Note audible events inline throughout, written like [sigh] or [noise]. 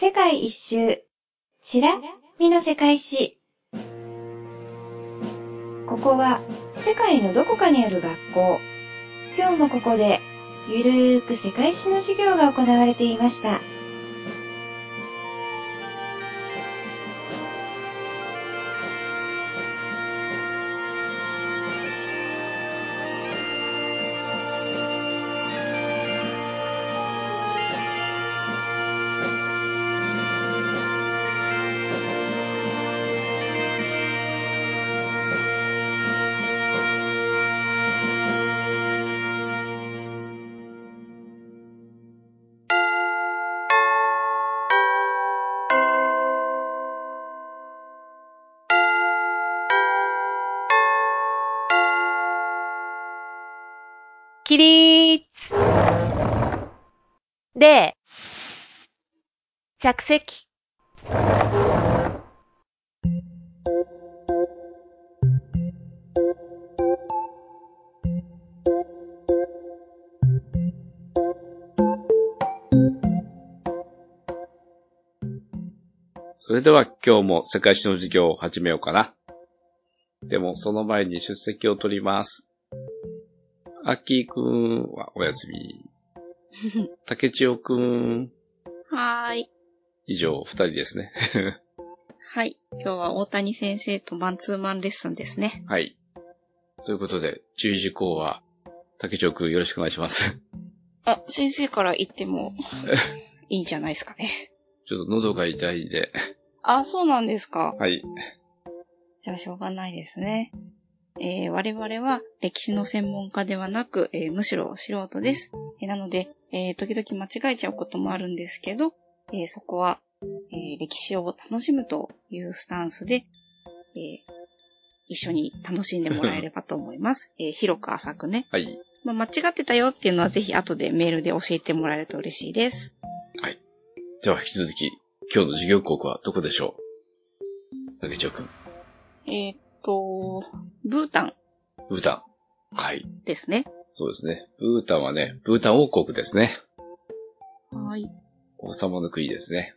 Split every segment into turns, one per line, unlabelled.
世界一周、しらみの世界史。ここは世界のどこかにある学校。今日もここでゆるーく世界史の授業が行われていました。
起立で、着席。
それでは今日も世界史の授業を始めようかな。でもその前に出席を取ります。アッキーくんはお休み。竹千代くん、
はーい。
以上二人ですね。[laughs]
はい。今日は大谷先生とマンツーマンレッスンですね。
はい。ということで、注意事項は、竹千代くんよろしくお願いします。
あ、先生から言っても [laughs] いいんじゃないですかね。
ちょっと喉が痛いんで、
あ、そうなんですか。
はい。
じゃあしょうがないですね。えー我々は歴史の専門家ではなく、えーむしろ素人です。えーなので、えー時々間違えちゃうこともあるんですけど、えーそこは、えー歴史を楽しむというスタンスで、えー一緒に楽しんでもらえればと思います。[laughs] えー広く浅くね。
はい。
まあ、間違ってたよっていうのはぜひ後でメールで教えてもらえると嬉しいです。
では引き続き、今日の授業国はどこでしょう？竹千代くん。
えーっと、ブータン
ブータン。はい。
ですね。
そうですね。ブータンはね、ブータン王国ですね。
はい。
王様の国ですね。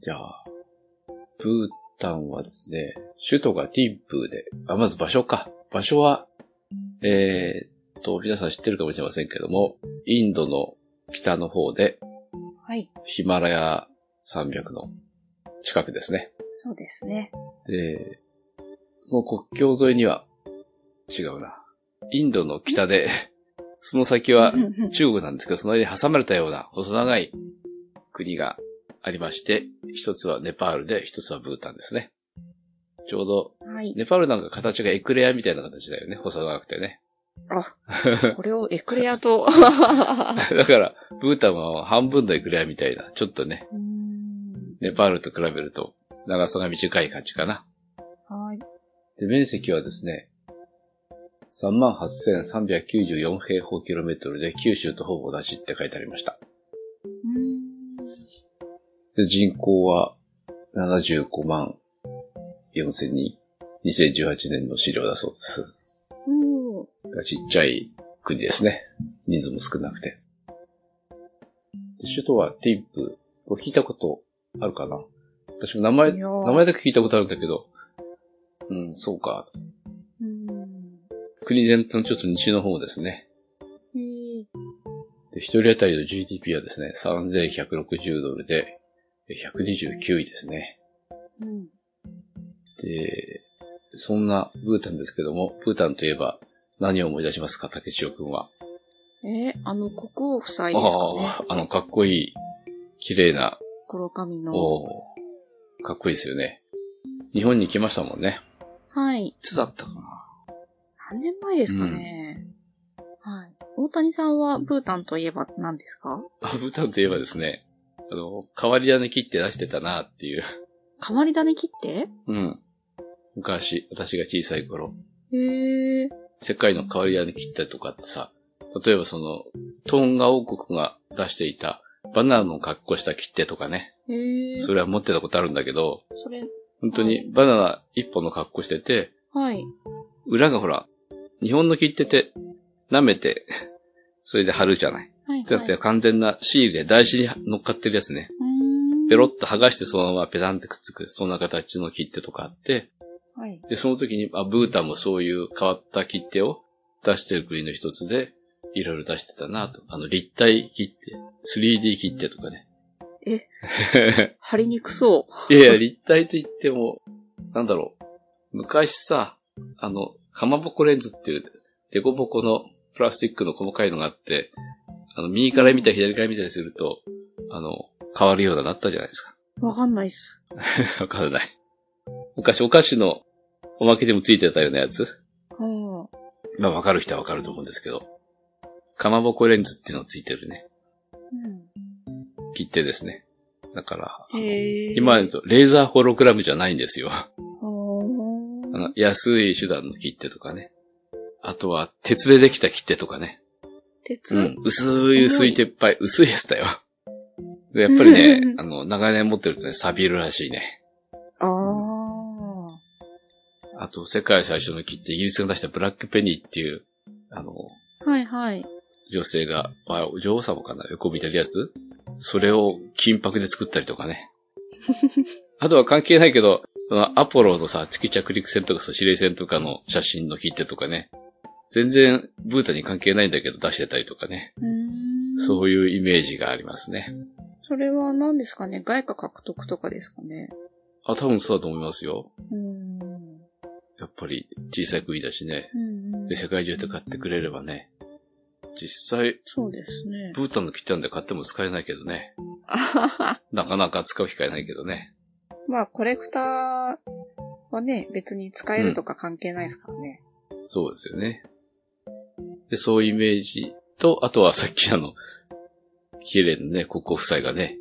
じゃあ、ブータンはですね、首都がティンプーで、あ、まず場所か。場所は、えーっと、皆さん知ってるかもしれませんけども、インドの北の方で、
はい。
ヒマラヤ山脈の近くですね。
そうですね。
で、その国境沿いには、違うな。インドの北で、[laughs] その先は中国なんですけど、その間に挟まれたような細長い国がありまして、一つはネパールで、一つはブータンですね。ちょうど、
はい。
ネパールなんか形がエクレアみたいな形だよね。細長くてね。
あ、[laughs] これをエクレアと。[laughs]
だから、ブータンは半分のエクレアみたいな、ちょっとね、ネパールと比べると長さが短い感じかな。
はい。
で、面積はですね、38,394平方キロメートルで九州とほぼ同じって書いてありました。で、人口は75万4000人。2018年の資料だそうです。ちっちゃい国ですね。人数も少なくて。で首都はティンプ。これ聞いたことあるかな？私も名前、名前だけ聞いたことあるんだけど。うん、そうか。
うーん
国全体のちょっと西の方ですね。
へー
で、一人当たりの GDP はですね、3160ドルで、え129位ですね。
うん
で、そんなブータンですけども、ブータンといえば何を思い出しますか、竹千代くんは。
えーあの、国王夫妻ですかね。
ああ、あの、かっこいい、綺麗な、
黒髪の。
おーかっこいいですよね。日本に来ましたもんね。
はい。
いつだったかな？
何年前ですかね。はい。大谷さんはブータンといえば何ですか？
あブータンといえばですね、あの、変わり種切って出してたなっていう。
変わり種切って？
うん。昔、私が小さい頃、
へえ。
世界の変わり種切ったりとかってさ、例えばその、トンガ王国が出していたバナナの格好した切手とかね、
へえ。
それは持ってたことあるんだけど、
それ、
本当にバナナ一本の格好してて、
はい。
裏がほら、日本の切手って舐めて、それで貼るじゃない。
はい、
じゃなくて完全なシールで台紙に乗っかってるやつね。
うーん。
ペロッと剥がしてそのままペタンってくっつく、そんな形の切手とかあって、
はい。
で、その時に、あ、ブータンもそういう変わった切手を出してる国の一つで、いろいろ出してたなと。あの、立体切手、3D 切手とかね。
え [laughs] 貼りにくそ
いやいや、立体と言っても、なんだろう。昔さ、あの、かまぼこレンズっていう、デコボコのプラスチックの細かいのがあって、あの、右から見たり左から見たりすると、あの、変わるようななったじゃないですか。
う。わかんないっす。[laughs]
わからない。昔お菓子のおまけでもついてたようなやつ？
は
まあ、わかる人はわかると思うんですけど。かまぼこレンズっていうのついてるね。
あ。うん。
切手ですね。だから。今言うと、レーザーホログラムじゃないんですよ。安い手段の切手とかね。あとは、鉄でできた切手とかね。
鉄、
うん。薄い薄い鉄板、薄いやつだよ。でやっぱりね、あの、長年持ってるとね、錆びるらしいね。
ああ。
あと、世界最初の切手、イギリスが出したブラックペニーっていう、あの、
はいはい。
女性が、まあ、女王様かな？横見てるやつ？それを金箔で作ったりとかね。[laughs] あとは関係ないけど、アポロのさ、月着陸船とかそう司令船とかの写真の切手とかね。全然ブータに関係ないんだけど出してたりとかね。そういうイメージがありますね。
それは何ですかね？外貨獲得とかですかね？
あ、多分そうだと思いますよ。やっぱり小さい国だしね。で、世界中で買ってくれればね。実際、
そうですね。
ブータンの切手なんで買っても使えないけどね。[laughs] なかなか使う機会ないけどね。
まあ、コレクターはね、別に使えるとか関係ないですからね。
そうですよね。で、そういうイメージと、あとはさっきあの、綺麗なね、国王夫妻がね、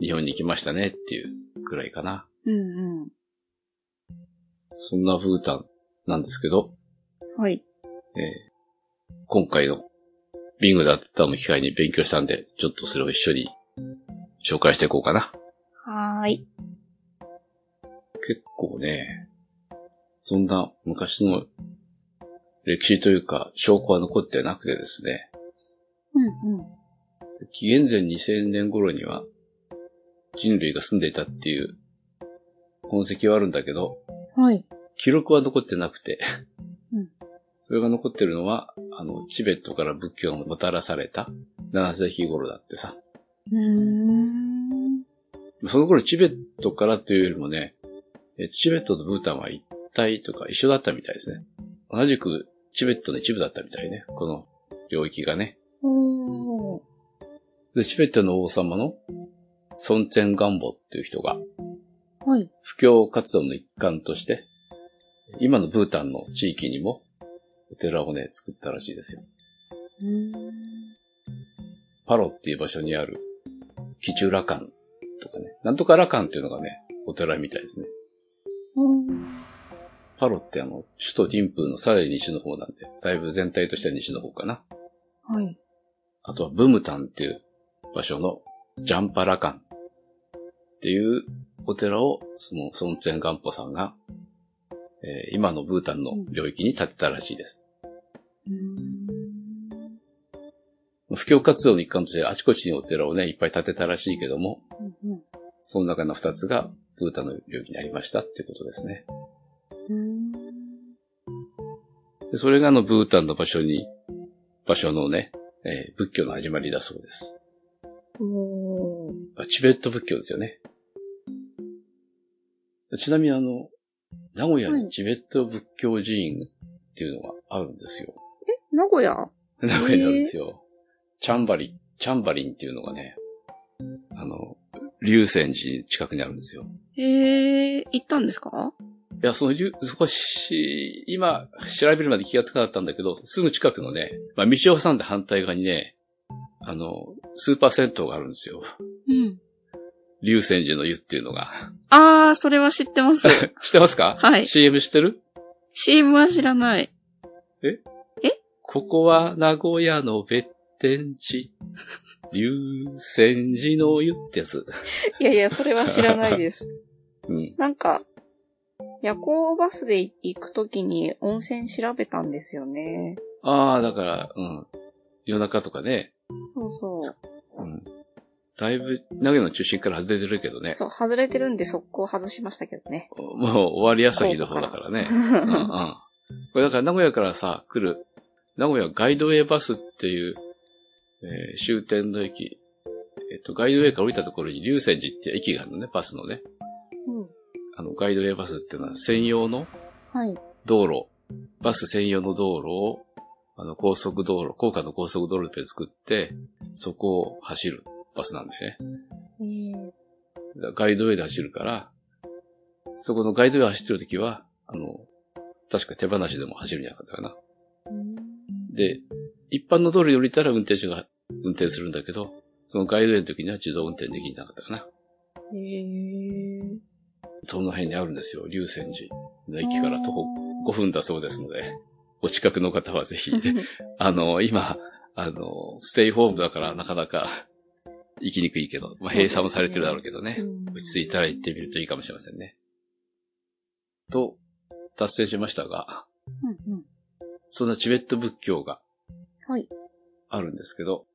日本に来ましたねっていうくらいかな。
うんう
そんなブータンなんですけど、
ん。はい。
えー今回のビングダッタの機会に勉強したんで、ちょっとそれを一緒に紹介していこうかな。
はーい。
結構ね、そんな昔の歴史というか証拠は残ってなくてですね、
うんうん。
紀元前2000年頃には人類が住んでいたっていう痕跡はあるんだけど、
はい。
記録は残ってなくて、
うん
それが残ってるのは、あの、チベットから仏教がもたらされた7世紀頃だってさ。
うーん。
その頃チベットからというよりもね、えチベットとブータンは一体とか一緒だったみたいですね。同じくチベットの一部だったみたいね。この領域がね。で、チベットの王様の孫ンツェンガンボっていう人が、
はい。
布教活動の一環として、今のブータンの地域にもお寺をね、作ったらしいですよ。パロっていう場所にある、キチュラカンとかね、なんとかラカンっていうのがね、お寺みたいですね。パロってあの、首都ディンプーのさらに西の方なんで、だいぶ全体としては西の方かな。
はい。
あとはブムタンっていう場所のジャンパラカンっていうお寺を、そのソンツェンガンポさんが、えー今のブータンの領域に建てたらしいです。布教活動の一環としてあちこちにお寺をね、いっぱい建てたらしいけども、
うんうん
その中の二つがブータンの領域にありましたってことですね。でそれがあのブータンの場所に、場所のね、えー仏教の始まりだそうです。チベット仏教ですよね。ちなみにあの、名古屋
はい
にチベット仏教寺院っていうのがあるんですよ。
名古屋？
名古屋にあるんですよ。チャンバリ、チャンバリンっていうのがね、あの、竜泉寺近くにあるんですよ。
えー、行ったんですか？
いや、その竜、少し、今、調べるまで気がつかなかったんだけど、すぐ近くのね、まあ、道を挟んで反対側にね、あの、スーパー銭湯があるんですよ。
うん。
竜泉寺の湯っていうのが。
あー、それは知ってます。[laughs]
知ってますか？
はい
CM 知ってる
？CM は知らない。
ここは名古屋の別天地。竜泉寺の湯ってやつ。[laughs]
いやいや、それは知らないです。[laughs]
うん。
なんか、夜行バスで行くときに温泉調べたんですよね。
ああ、だから、うん。夜中とかね。
そうそう。
うん。だいぶ、名古屋の中心から外れてるけどね。
そう、外れてるんで速攻外しましたけどね。
もう終わり朝日の方だからね。うんうん。これだから名古屋からさ、来る、名古屋ガイドウェイバスっていう、えー終点の駅、えっと、ガイドウェイから降りたところに龍泉寺って駅があるのね、バスのね。
うん。
あの、ガイドウェイバスっていうのは専用の
はい。
道路、バス専用の道路を、あの、高速道路、高架の高速道路で作って、そこを走るバスなんだよね。
えー、
ガイドウェイで走るから、そこのガイドウェイ走ってるときは、あの、確か手放しでも走るんじゃなかったかな。で、一般の道路に降りたら運転手が運転するんだけど、そのガイドウェイの時には自動運転できなかったかな。
えー、
その辺にあるんですよ、龍泉寺の駅から徒歩5分だそうですので、お近くの方はぜひ、[laughs] あの、今、あの、ステイホームだからなかなか行きにくいけど、まあ、閉鎖もされてるだろうけどね。
うん
落ち着いたら行ってみるといいかもしれませんね。と、達成しましたが、
うんうん。
そんなチベット仏教が
はい。
あるんですけど、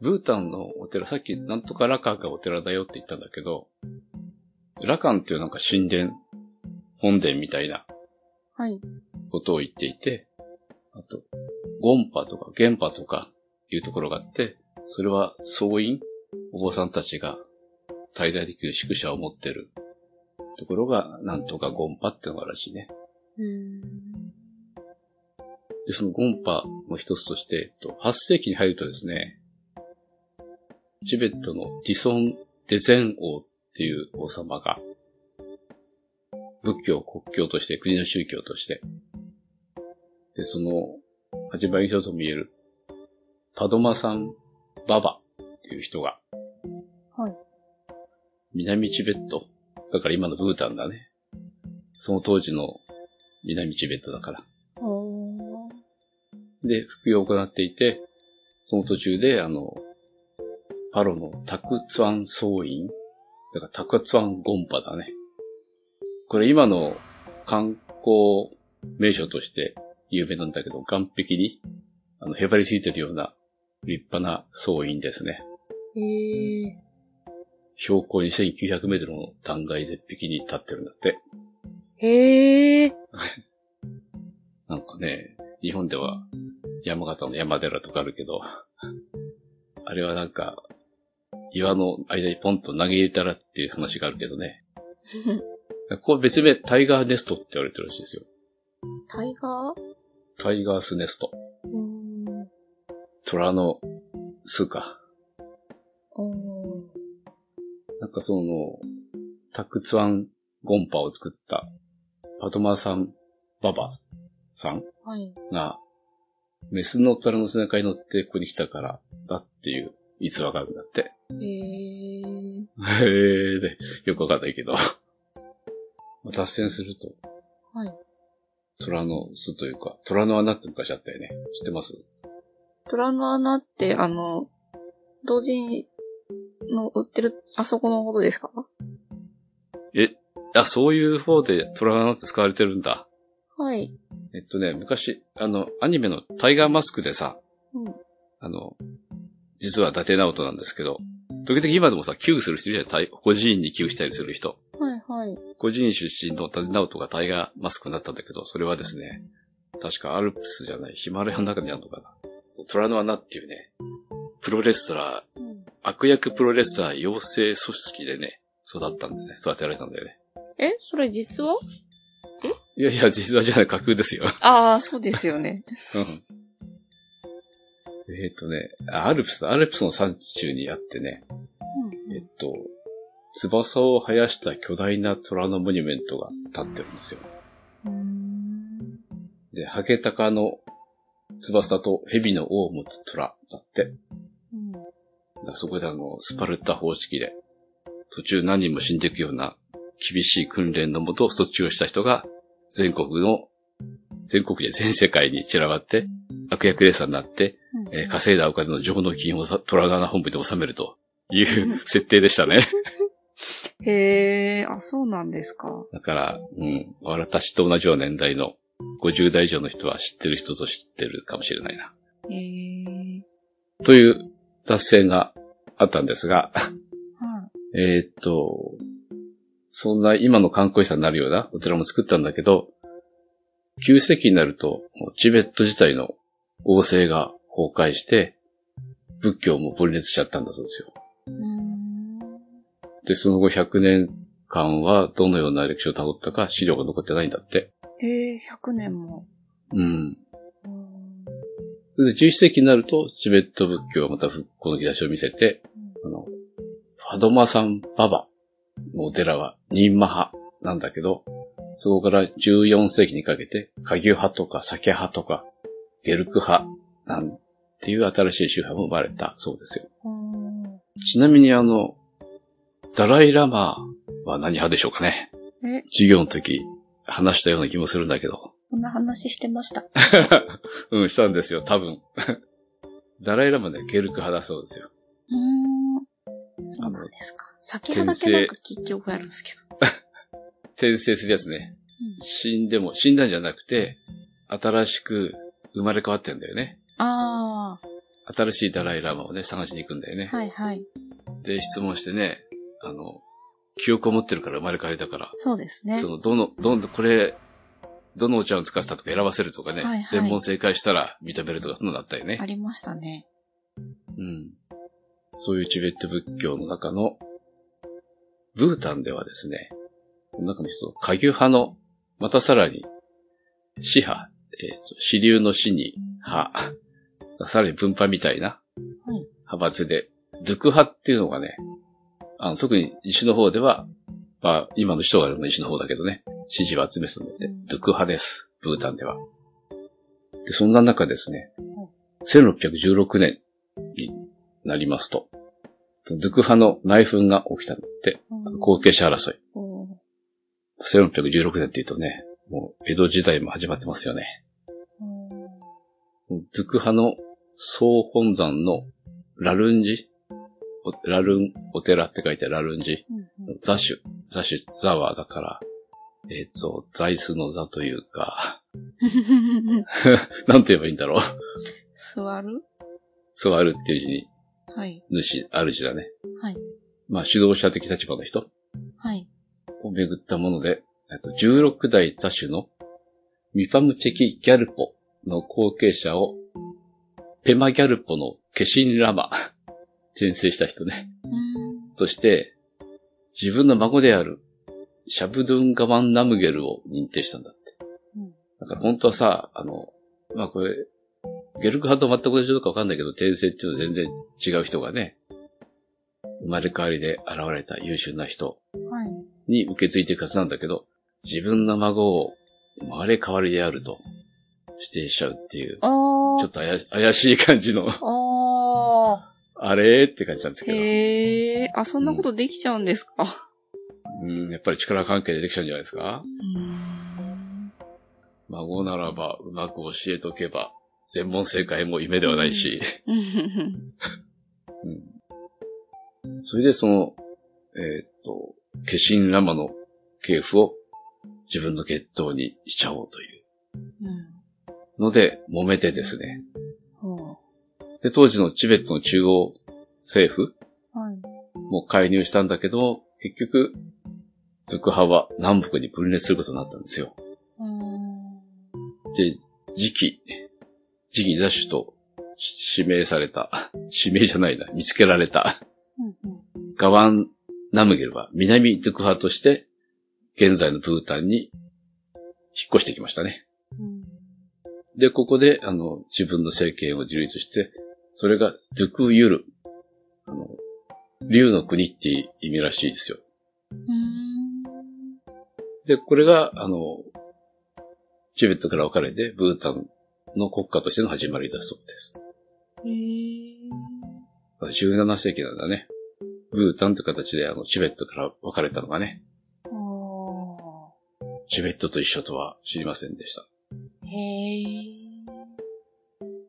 ブータンのお寺、さっきなんとかラカンがお寺だよって言ったんだけど、ラカンっていうなんか神殿、本殿みたいな
はい。
ことを言っていて、あと、ゴンパとかゲンパとかいうところがあって、それは僧院、お坊さんたちが滞在できる宿舎を持ってるところが、なんとかゴンパってのがあるらしいね。
うん。
で、そのゴンパの一つとして、えっと8世紀に入るとですね、チベットのティソン・デゼン王っていう王様が、仏教を国教として、国の宗教として、で、その、始まりの人と見える、パドマさん・ババっていう人が、
はい。
南チベット、だから今のブータンだね。その当時の南チベットだから。
おー。
で、服用を行っていて、その途中で、あの、パロのタクツアン僧院だからタクツアンゴンパだね。これ今の観光名所として有名なんだけど、岸壁に、あの、へばりついてるような立派な僧院ですね。
えー。
標高2900メートルの断崖絶壁に立ってるんだって。
へー。[laughs]
なんかね、日本では山形の山寺とかあるけど、あれはなんか、岩の間にポンと投げ入れたらっていう話があるけどね。[laughs] ここ別名タイガーネストって言われてるらしいですよ。
タイガー？
タイガースネスト。虎の巣か。なんかその、タクツアンゴンパを作ったパトマさんババさん
はい。
が、メスの虎の背中に乗ってここに来たからだっていう逸話があるんだって。
えー。[laughs]
へーで、よくわかんないけど。ま [laughs] あ脱線すると、
はい。
虎の巣というか、虎の穴って昔あったよね。知ってます？
虎の穴って、あの、同時の売ってる、あそこのことですか？
え、あ、そういう方で虎の穴って使われてるんだ。
はい。
えっとね、昔、あの、アニメのタイガーマスクでさ、
うん。
あの、実は伊達直人なんですけど、時々今でもさ、寄付する人いるじゃん。孤児院に寄付したりする人。
はいはい。
孤児院出身の伊達直人がタイガーマスクになったんだけど、それはですね、確かアルプスじゃない、ヒマラヤの中にあるのかな。虎の穴っていうね、プロレスラー、
うん
悪役プロレスラー養成組織でね、育ったんでね、育てられたんだよね。
えそれ実は
いやいや、実話じゃない、架空ですよ。
ああ、そうですよね。
うんえっとね、あアルプス、アルプスの山中にあってね、えっと、翼を生やした巨大な虎のモニュメントが立ってるんですよ。
うん。
で、ハゲタカの翼と蛇の尾を持つ虎だって。
うん。
だからそこであの、スパルタ方式で、途中何人も死んでいくような厳しい訓練のもと卒業した人が、全国の、全国で全世界に散らばって、悪役レーサーになって、えー稼いだお金の上納金をさ虎の穴本部で収めるという設定でしたね。
へえ、あ、そうなんですか。
だから、うん、私と同じような年代の50代以上の人は知ってる人ぞ知ってるかもしれないな。
へえ。
という脱線があったんですが、
はい。
えーっと、そんな今の観光遺産になるようなお寺も作ったんだけど、9世紀になると、チベット自体の王政が崩壊して、仏教も分裂しちゃったんだそうですよ。
うーん。
で、その後100年間はどのような歴史を辿ったか資料が残ってないんだって。
ええ100年も。
うん。で、11世紀になると、チベット仏教がまた復興の兆しを見せて、あの、ファドマサンババのお寺はニンマ派なんだけど、そこから14世紀にかけて、カギュ派とかサケ派とか、ゲルク派なんていう新しい宗派も生まれたそうですよ。
うーん。
ちなみにあの、ダライラマは何派でしょうかね？
え、
授業の時話したような気もするんだけど。
こんな話してました。[laughs]
うん、したんですよ、多分。ダライラマね、ゲルク派だそうですよ。
うーん。そうなんですか。先ほどだけなんか結局あるんですけど。
転生 [laughs] するやつね。
うん
死んでも、死んだんじゃなくて、新しく生まれ変わってんだよね。
あ
新しいダライラマをね、探しに行くんだよね。
あ、はいはい。
で、質問してね、あの、記憶を持ってるから生まれ変わりだから、
そうですね。
その、どの、どんどん、これ、どのお茶を使ってたとか選ばせるとかね、
はいはい
全問正解したら認めるとか、そんなのあったよね
あ。りましたね。
うん。そういうチベット仏教の中の、ブータンではですね、この中の人、下牛派の、またさらに、死派、えっ、と、支流の死に派、さらに分派みたいな
はい。
派閥で、ドゥク派っていうのがね、あの、特に西の方では、まあ、今の人がいるのは西の方だけどね、支持を集めてたので、
うん
ドゥク派です。ブータンでは。で、そんな中ですね、1616年になりますと、ドゥク派の内紛が起きたんだって、
うん
後継者争い。
おー
1616年って言うとね、もう江戸時代も始まってますよね。
うん
ドゥク派の総本山のラルンジおラルン、お寺って書いてラルンジ。
うん
ザシュ、ザシュ、ザワだから、えっ、と、座椅子の座というか、
う [laughs] ん
なんて言えばいいんだろう。
座る？
座るっていう字に、
はい。
主、主だね。
はい。
まあ、指導者的立場の人
はい。
を巡ったもので、えっと16代座主のミパムチェキ・ギャルポの後継者を、ペマギャルポのケシンラマ、転生した人ね。
うん。
として、自分の孫である、シャブドゥンガマンナムゲルを認定したんだって。
うん
だから本当はさ、あの、まあこれ、ゲルク派と全く同じのかわかんないけど、転生っていうのは全然違う人がね、生まれ変わりで現れた優秀な人
はい。
に受け継いでいくはずなんだけど、自分の孫を生まれ変わりであると指定しちゃうっていう、
あ
ちょっと怪しい感じの、
あ。
れ？ーって感じなんです
あ。
けど、
へえ。あ、そんなことできちゃうんですか？
うん、やっぱり力関係でできちゃうんじゃないですか？
うん。
孫ならばうまく教えとけば、全問正解も夢ではないし、
うん。
うん。それでその、えーっと、化身ラマの系譜を自分の血統にしちゃおうという
うん。
ので、揉めてですね。
ほ
で、当時のチベットの中央政府。も介入したんだけど、結局、ズク派は南北に分裂することになったんですよ。
うん。
で、次期、次期座主と指名された、[laughs] 指名じゃないな、見つけられた、
うんうん。
ガワン・ナムゲルは南ドゥク派として、現在のブータンに引っ越してきましたね。
うん
で、ここで、あの、自分の政権を樹立して、それがドゥクユル、あの、竜の国って意味らしいですよ。
うん。
で、これが、あの、チベットから分かれて、ブータンの国家としての始まりだそうです。
へえ。
17世紀なんだね。ブータンって形で、あの、チベットから分かれたのがね。チベットと一緒とは知りませんでした。
へえ。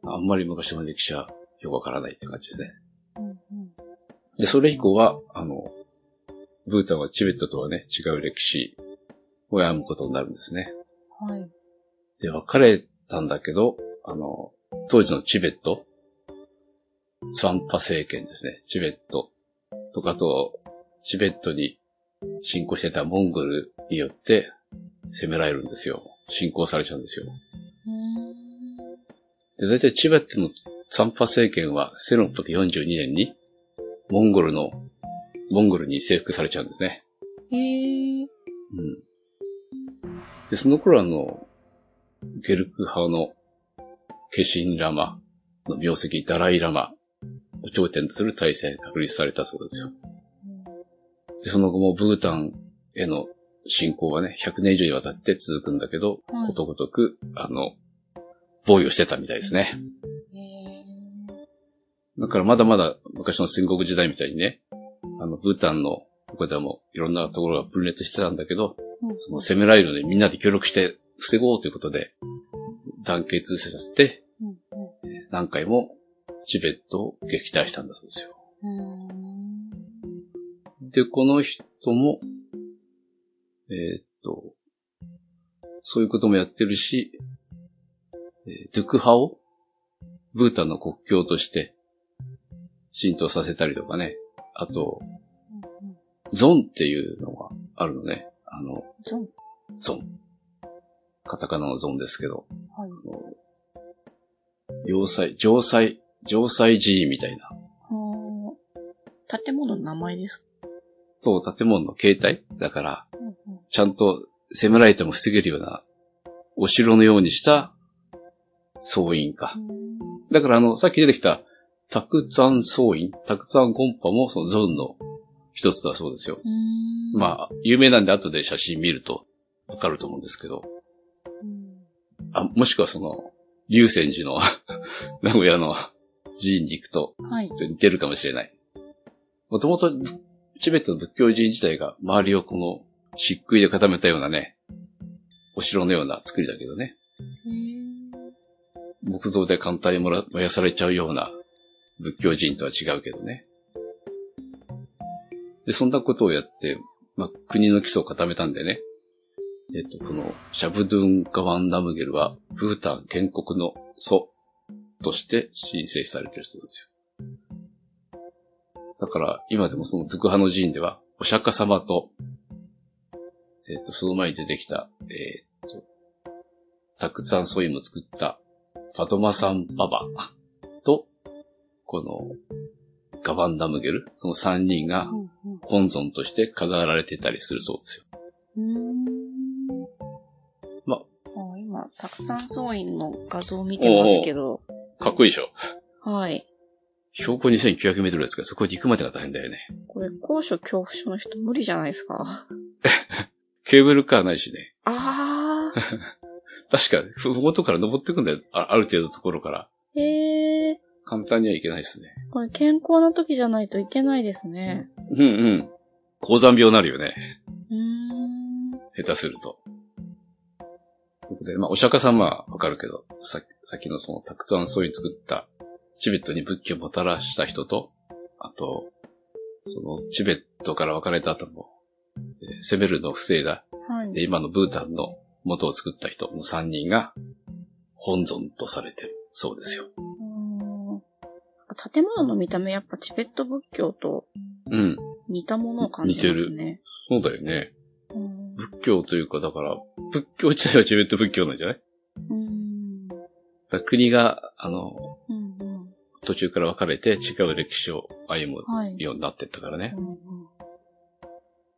あんまり昔の歴史はよくわからないって感じですね。
うんうん。
で、それ以降は、あの、ブータンはチベットとはね、違う歴史を歩むことになるんですね。
はい。
で、別れたんだけど、あの、当時のチベット、ツァンパ政権ですね。チベットとかと、チベットに侵攻してたモンゴルによって攻められるんですよ。侵攻されちゃうんですよ。で、大体チベットのツァンパ政権は1642年にモンゴルの、モンゴルに征服されちゃうんですね。
へー。
うん。で、その頃あの、ゲルク派の化身ラマの名跡ダライラマを頂点とする体制が確立されたそうですよ。で、その後もブータンへの侵攻はね、100年以上にわたって続くんだけど、
はい
ことごとく、あの、防御してたみたいですね。
へ
だからまだまだ昔の戦国時代みたいにね、あの、ブータンのとこでもいろんなところが分裂してたんだけど、
うん。
その攻められるのでみんなで協力して防ごうということで、団結させて、
うんうん。
何回もチベットを撃退したんだそうですよ。
うん。
で、この人も、えーっと、そういうこともやってるし、えードゥク派をブータンの国境として浸透させたりとかね。あと、ゾンっていうのがあるのね。あの、
ゾン？
ゾン。カタカナのゾンですけど、
はい。
要塞、城塞、城塞寺院みたいな。
建物の名前ですか？
そう、建物の形態だから、
うんうん
ちゃんと攻められても防げるような、お城のようにした総院か。だからあの、さっき出てきた、タクツァン総院、タクツァンコンパもそのゾーンの一つだそうですよ。
うん
まあ、有名なんで後で写真見るとわかると思うんですけど。
うん
あ、もしくはその、竜泉寺の [laughs] 名古屋の寺院に行くと
はい。
似てるかもしれない。もともと、チベットの仏教寺院自体が周りをこの漆喰で固めたようなね、お城のような作りだけどね。木造で簡単に燃やされちゃうような仏教寺院とは違うけどね。で、そんなことをやって、まあ、国の基礎を固めたんでね。えっと、このシャブドゥン・ガワン・ナムゲルは、ブータン建国の祖として申請されてる人ですよ。だから、今でもそのドゥク派の寺院では、お釈迦様と、えっと、その前に出てきた、えっと、たくさんソイも作ったファトマサンババ、この、ガバンダムゲル、その三人が本尊として飾られてたりするそうですよ。
うーん
ま
あ今、たくさん総員の画像を見てますけど、
かっこいいでしょ。
はい。
標高2900メートルですか？ら、そこに行くまでが大変だよね。
これ、高所恐怖症の人無理じゃないですか？[laughs]
ケーブルカーないしね。
あ [laughs]
確か、ふふもとから登ってくんだよ。あある程度のところから。
ー。へえ。
簡単にはいけないですね。
これ健康な時じゃないといけないですね。
うんうん。高山病になるよね。
うーん。
下手するとで、まあ、お釈迦様はわかるけど、ささっきのそのたくさんそういう作った、チベットに仏教をもたらした人と、あと、そのチベットから別れた後も、えー攻めるのを防いだ、
はい。
で、今のブータンの元を作った人の3人が、本尊とされてる。そうですよ。
うーん建物の見た目やっぱチベット仏教と
うん。
似たものを感じますね。
そうだよね。
うん。
仏教というか、だから、仏教自体はチベット仏教なんじゃない？
うん。
だから国が、あの、
うんうん。
途中から分かれて違う歴史を歩む
はい。
ようになってったからね
う。んうん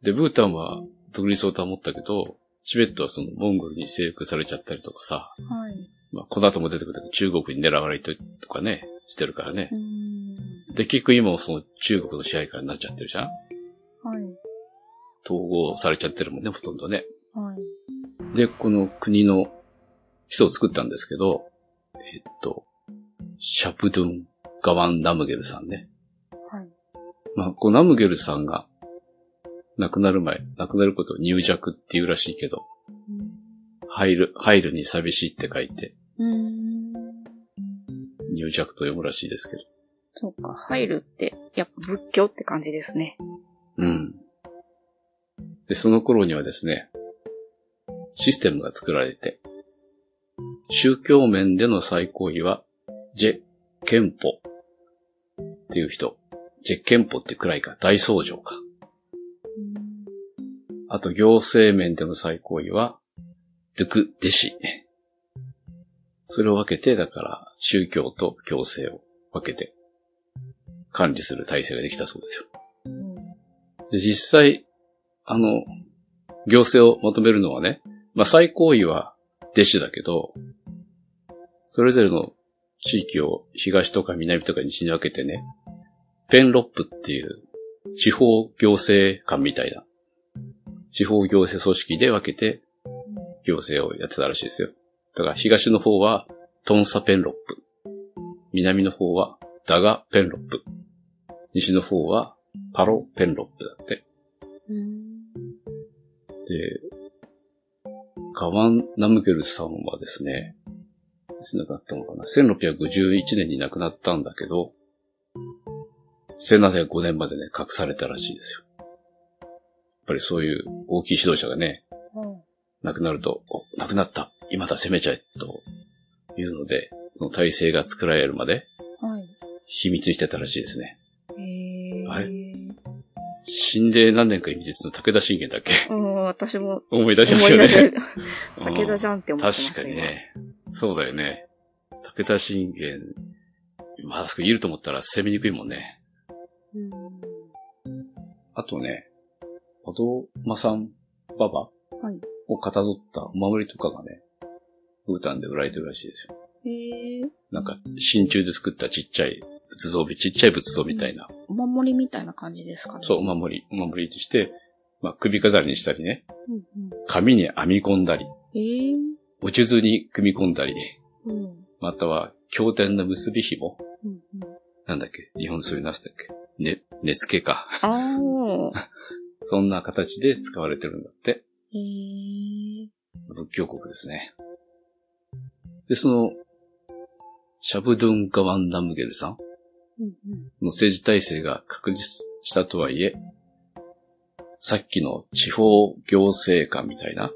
で、ブータンは独立を保ったけど、チベットはそのモンゴルに征服されちゃったりとかさ、
はい。
まあ、この後も出てくる中国に狙われてとかね、してるからね
う。ん。
で、結局今もその中国の支配下になっちゃってるじゃん？
はい。
統合されちゃってるもんね、ほとんどね。
はい。
で、この国の基礎を作ったんですけど、えっと、シャプドゥン・ガワン・ナムゲルさんね。
はい。
まあ、このナムゲルさんが亡くなる前、亡くなることを入弱っていうらしいけど、入る、入るに寂しいって書いて、
うん。
入弱と読むらしいですけど。
そうか、入るって、やっぱ仏教って感じですね。
うん。で、その頃にはですね、システムが作られて、宗教面での最高位は、ジェ、憲法。っていう人。ジェッケンポってくらいか。大僧正か。あと、行政面での最高位は、ドゥク・デシ。それを分けて、だから、宗教と行政を分けて、管理する体制ができたそうですよ。で、実際、あの、行政を求めるのはね、まあ、最高位は弟子だけど、それぞれの地域を東とか南とか西に分けてね、ペンロップっていう地方行政官みたいな、地方行政組織で分けて行政をやってたらしいですよ。だから東の方はトンサペンロップ、南の方はダガペンロップ、西の方はパロペンロップだって。で、ガワン・ナムゲルさんはですね、いつ亡くなったのかな ?1651 年に亡くなったんだけど、1705年までね、隠されたらしいですよ。やっぱりそういう大きい指導者がね、亡くなると、お、亡くなった今だ攻めちゃえというので、その体制が作られるまで
はい。
秘密にしてたらしいですね。はい死んで何年か秘密の武田信玄だっけ？
うん、私も
思い出し
思
ますよね。
武田じゃんって思ってます
確かにね。そうだよね。武田信玄、まあ、あそこいると思ったら攻めにくいもんね。
今
あとね、歩道間さんババ
うん。はい。
をかたどったお守りとかがね、ブータンで売られてるらしいですよ。
へー。
なんか、真鍮で作ったちっちゃい仏像、ちっちゃい仏像みたいな。
お守りみたいな感じですかね。
そう、お守り、お守りとして、まあ、首飾りにしたりね、
うん
紙に編み込んだり、
うん。へー。
お地図に組み込んだり、
うん。
または、経典の結び紐
うんうん。
なんだっけ？日本そなすだっけ？ね、根付けか。[laughs] そんな形で使われてるんだって。
へー。
仏教国ですね。で、その、シャブドゥン・ガワン・ナムゲルさん。の政治体制が確立したとはいえ、さっきの地方行政官みたいな、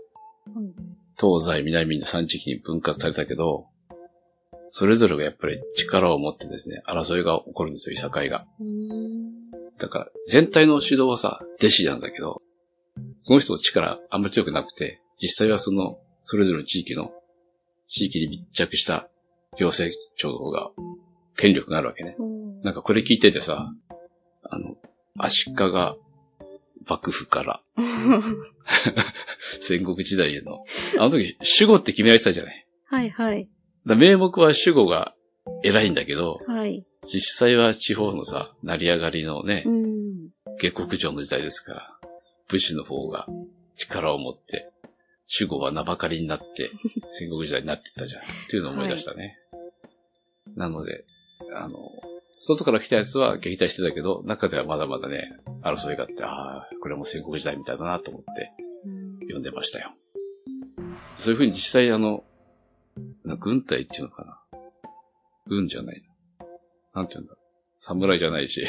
うん
東西南の3地域に分割されたけど、それぞれがやっぱり力を持ってですね、争いが起こるんですよ、いさかいが。だから、全体の指導はさ、弟子なんだけど、その人の力あんまり強くなくて、実際はその、それぞれの地域の、地域に密着した行政庁が、権力があるわけね。
うん
なんかこれ聞いててさ、あの、足利幕府から [laughs] 戦国時代への、あの時守護って決められてたじゃない。
はいはい。
だ名目は守護が偉いんだけど、
はい。
実際は地方のさ、成り上がりのね
う、ん。
下克上の時代ですから、武士の方が力を持って、守護は名ばかりになって、[laughs] 戦国時代になっていったじゃん。っていうのを思い出したね。なので、あの、外から来たやつは撃退してたけど、中ではまだまだね、争いがあって、ああ、これも戦国時代みたいだなと思って
うん
読んでましたよ。そういうふうに実際あの、な軍隊っていうのかな？軍じゃないな。なんて言うんだ。侍じゃないし。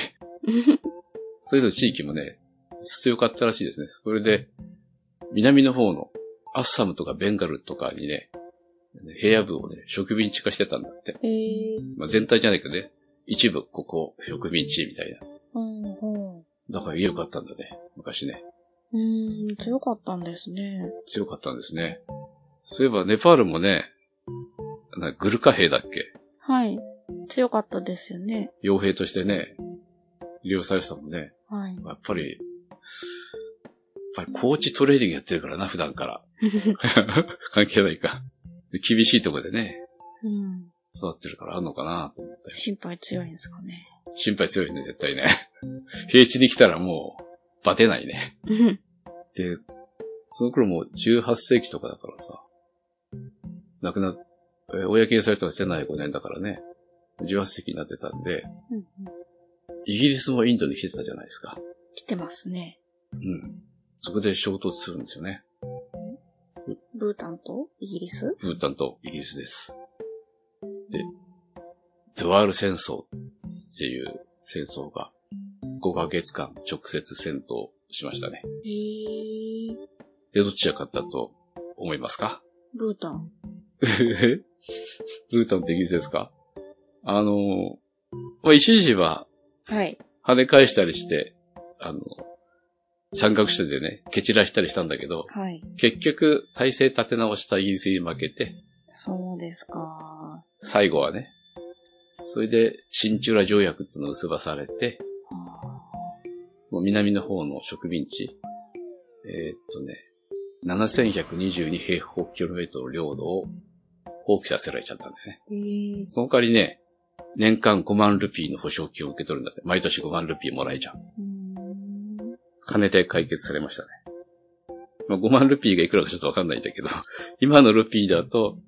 [laughs] それぞれ地域もね、強かったらしいですね。それで、南の方のアッサムとかベンガルとかにね、平野部をね、植民地化してたんだって。まあ、全体じゃないけどね、一部ここ植民地みたいな。
うんうん。
だから良かったんだね、昔ね。
うーん、強かったんですね。
強かったんですね。そういえばネパールもね、なグルカ兵だっけ？
はい。強かったですよね。
傭兵としてね、利用されてたもんね。
はい。
やっぱり、ぱりコーチトレーニングやってるからな、普段から。[laughs] 関係ないか。厳しいところでね、
うん。
育ってるからあんのかなと思って。
心配強いんですかね。
心配強いね、絶対ね。平地に来たらもう、バテないね。
うん
で、その頃もう18世紀とかだからさ、亡くなっ、えー公にされたのは1705年だからね、18世紀になってたんで、
うん
イギリスもインドに来てたじゃないですか。
来てますね。
うん。そこで衝突するんですよね。
ブータンと？イギリス？
ブータンとイギリスです。で、ドワール戦争っていう戦争が5ヶ月間直接戦闘しましたね。
へー。
で、どっちが勝ったと思いますか？
ブータン。
ブータンってイギリスですか？あの、まあ、一時は
はい。
跳ね返したりして、あの、三角してでね、蹴散らしたりしたんだけど、
はい。
結局、体勢立て直したイギリスに負けて、
そうですか。
最後はね、それで、シンチュラ条約っていうのを結ばされて、もう南の方の植民地、えーっとね、7122平方キロメートル領土を放棄させられちゃったんだよね。
えー、
その代わりね、年間5万ルピーの保証金を受け取るんだって。毎年5万ルピーもらえちゃう。
う
金で解決されましたね。まあ、5万ルピーがいくらかちょっとわかんないんだけど、[laughs] 今のルピーだと、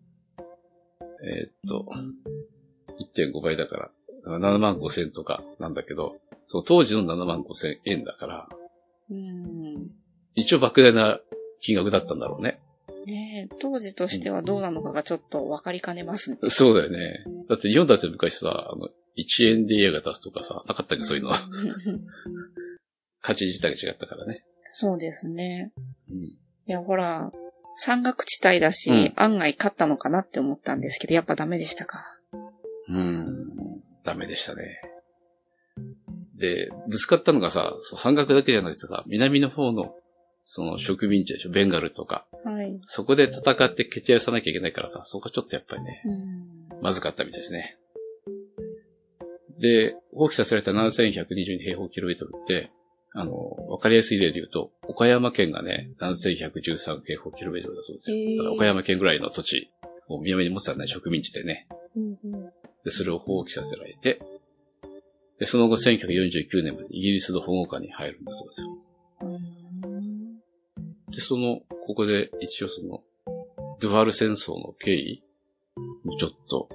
えーっと、1.5倍だから、7万5千とかなんだけど、その当時の7万5千円だから、
うーん。
一応莫大な金額だったんだろうね。
ねえ、当時としてはどうなのかがちょっと分かりかねますね。
そうだよね。だって日本だって昔さ、あの、1円で家が出すとかさ、なかったっけそういうの。価値自体が違ったからね。
そうですね。
うん。
いや、ほら、山岳地帯だし、
うん
案外勝ったのかなって思ったんですけど、やっぱダメでしたか。
うーん、ダメでしたね。で、ぶつかったのがさ、山岳だけじゃなくてさ、南の方の、その植民地でしょ、ベンガルとか。
はい。そ
そこで戦って蹴散らさなきゃいけないからさ、そこはちょっとやっぱりね、
うん。
まずかったみたいですね。で、放棄させられた7122平方キロメートルって、あの、わかりやすい例で言うと、岡山県がね、7113平方キロメートルだそうですよ。
へー
ただ岡山県ぐらいの土地を南に持ってたね、植民地でね。
うんうん
で、それを放棄させられて、で、その後1949年までイギリスの保護下に入るんだそうですよ。
うん
で、その、ここで一応その、ドゥワール戦争の経緯をちょっと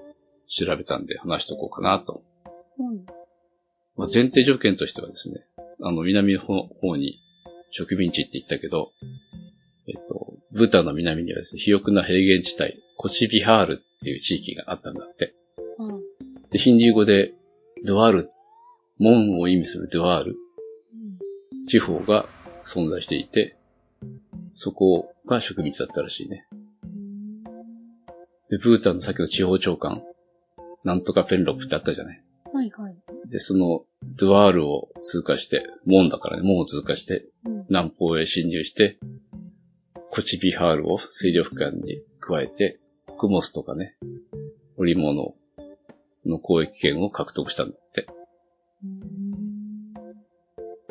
調べたんで話しとこうかなと。
うん
まあ、前提条件としてはですね、あの、南の方方に植民地って言ったけど、えっと、ブータンの南にはですね、肥沃な平原地帯、コチビハールっていう地域があったんだって。
うん
で、ヒンディー語で、ドワール、門を意味するドワール、地方が存在していて、そこが植民地だったらしいね。で、ブータンのさっきの地方長官、なんとかペンロップってあったじゃない。
はいはい。
で、その、ドワールを通過して、門だからね、門を通過して、
うん
南方へ侵入して、コチビハールを水力管に加えて、クモスとかね、織物の交易権を獲得したんだって。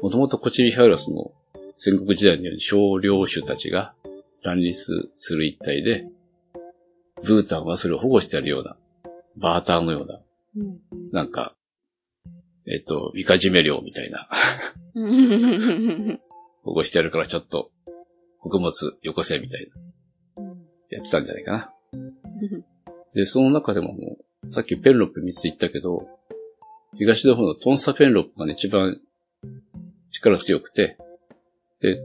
もともとコチビハールはその、戦国時代のように少領主たちが乱立する一帯で、ブータンはそれを保護してやるような、バーターのような、
うん
なんか、えっ、と、イカジメ漁みたいな、
うん。[laughs]
保護してやるからちょっと、穀物よこせみたいな、やってたんじゃないかな。で、その中でももう、さっきペンロップ3つ言ったけど、東の方のトンサペンロップがね、一番力強くて、で、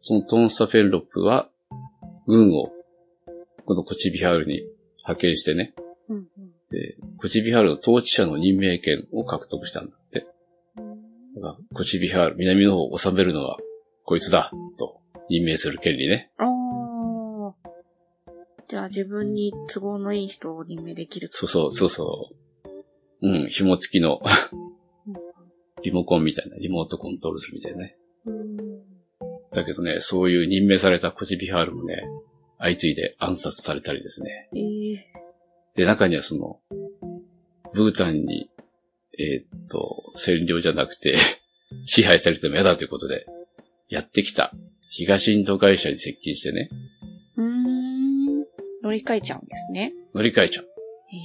そのトンサペンロップは、軍を、このコチビハールに派遣してね、
うん
で、コチビハールの統治者の任命権を獲得したんだって。だからコチビハール、南の方を治めるのは、こいつだ、と任命する権利ね。
ああ。じゃあ自分に都合のいい人を任命できる。
そうそう、そうそう。うん、紐付きのリモコンみたいな、リモートコントロールするみたいなね。
うん
だけどね、そういう任命されたコチビハールもね、相次いで暗殺されたりですね。
ええ
で、中にはその、ブータンに、えーっと、占領じゃなくて、[laughs] 支配されても嫌だということで、やってきた東インド会社に接近してね、
うーん。乗り換えちゃうんですね。
乗り換えちゃう。
え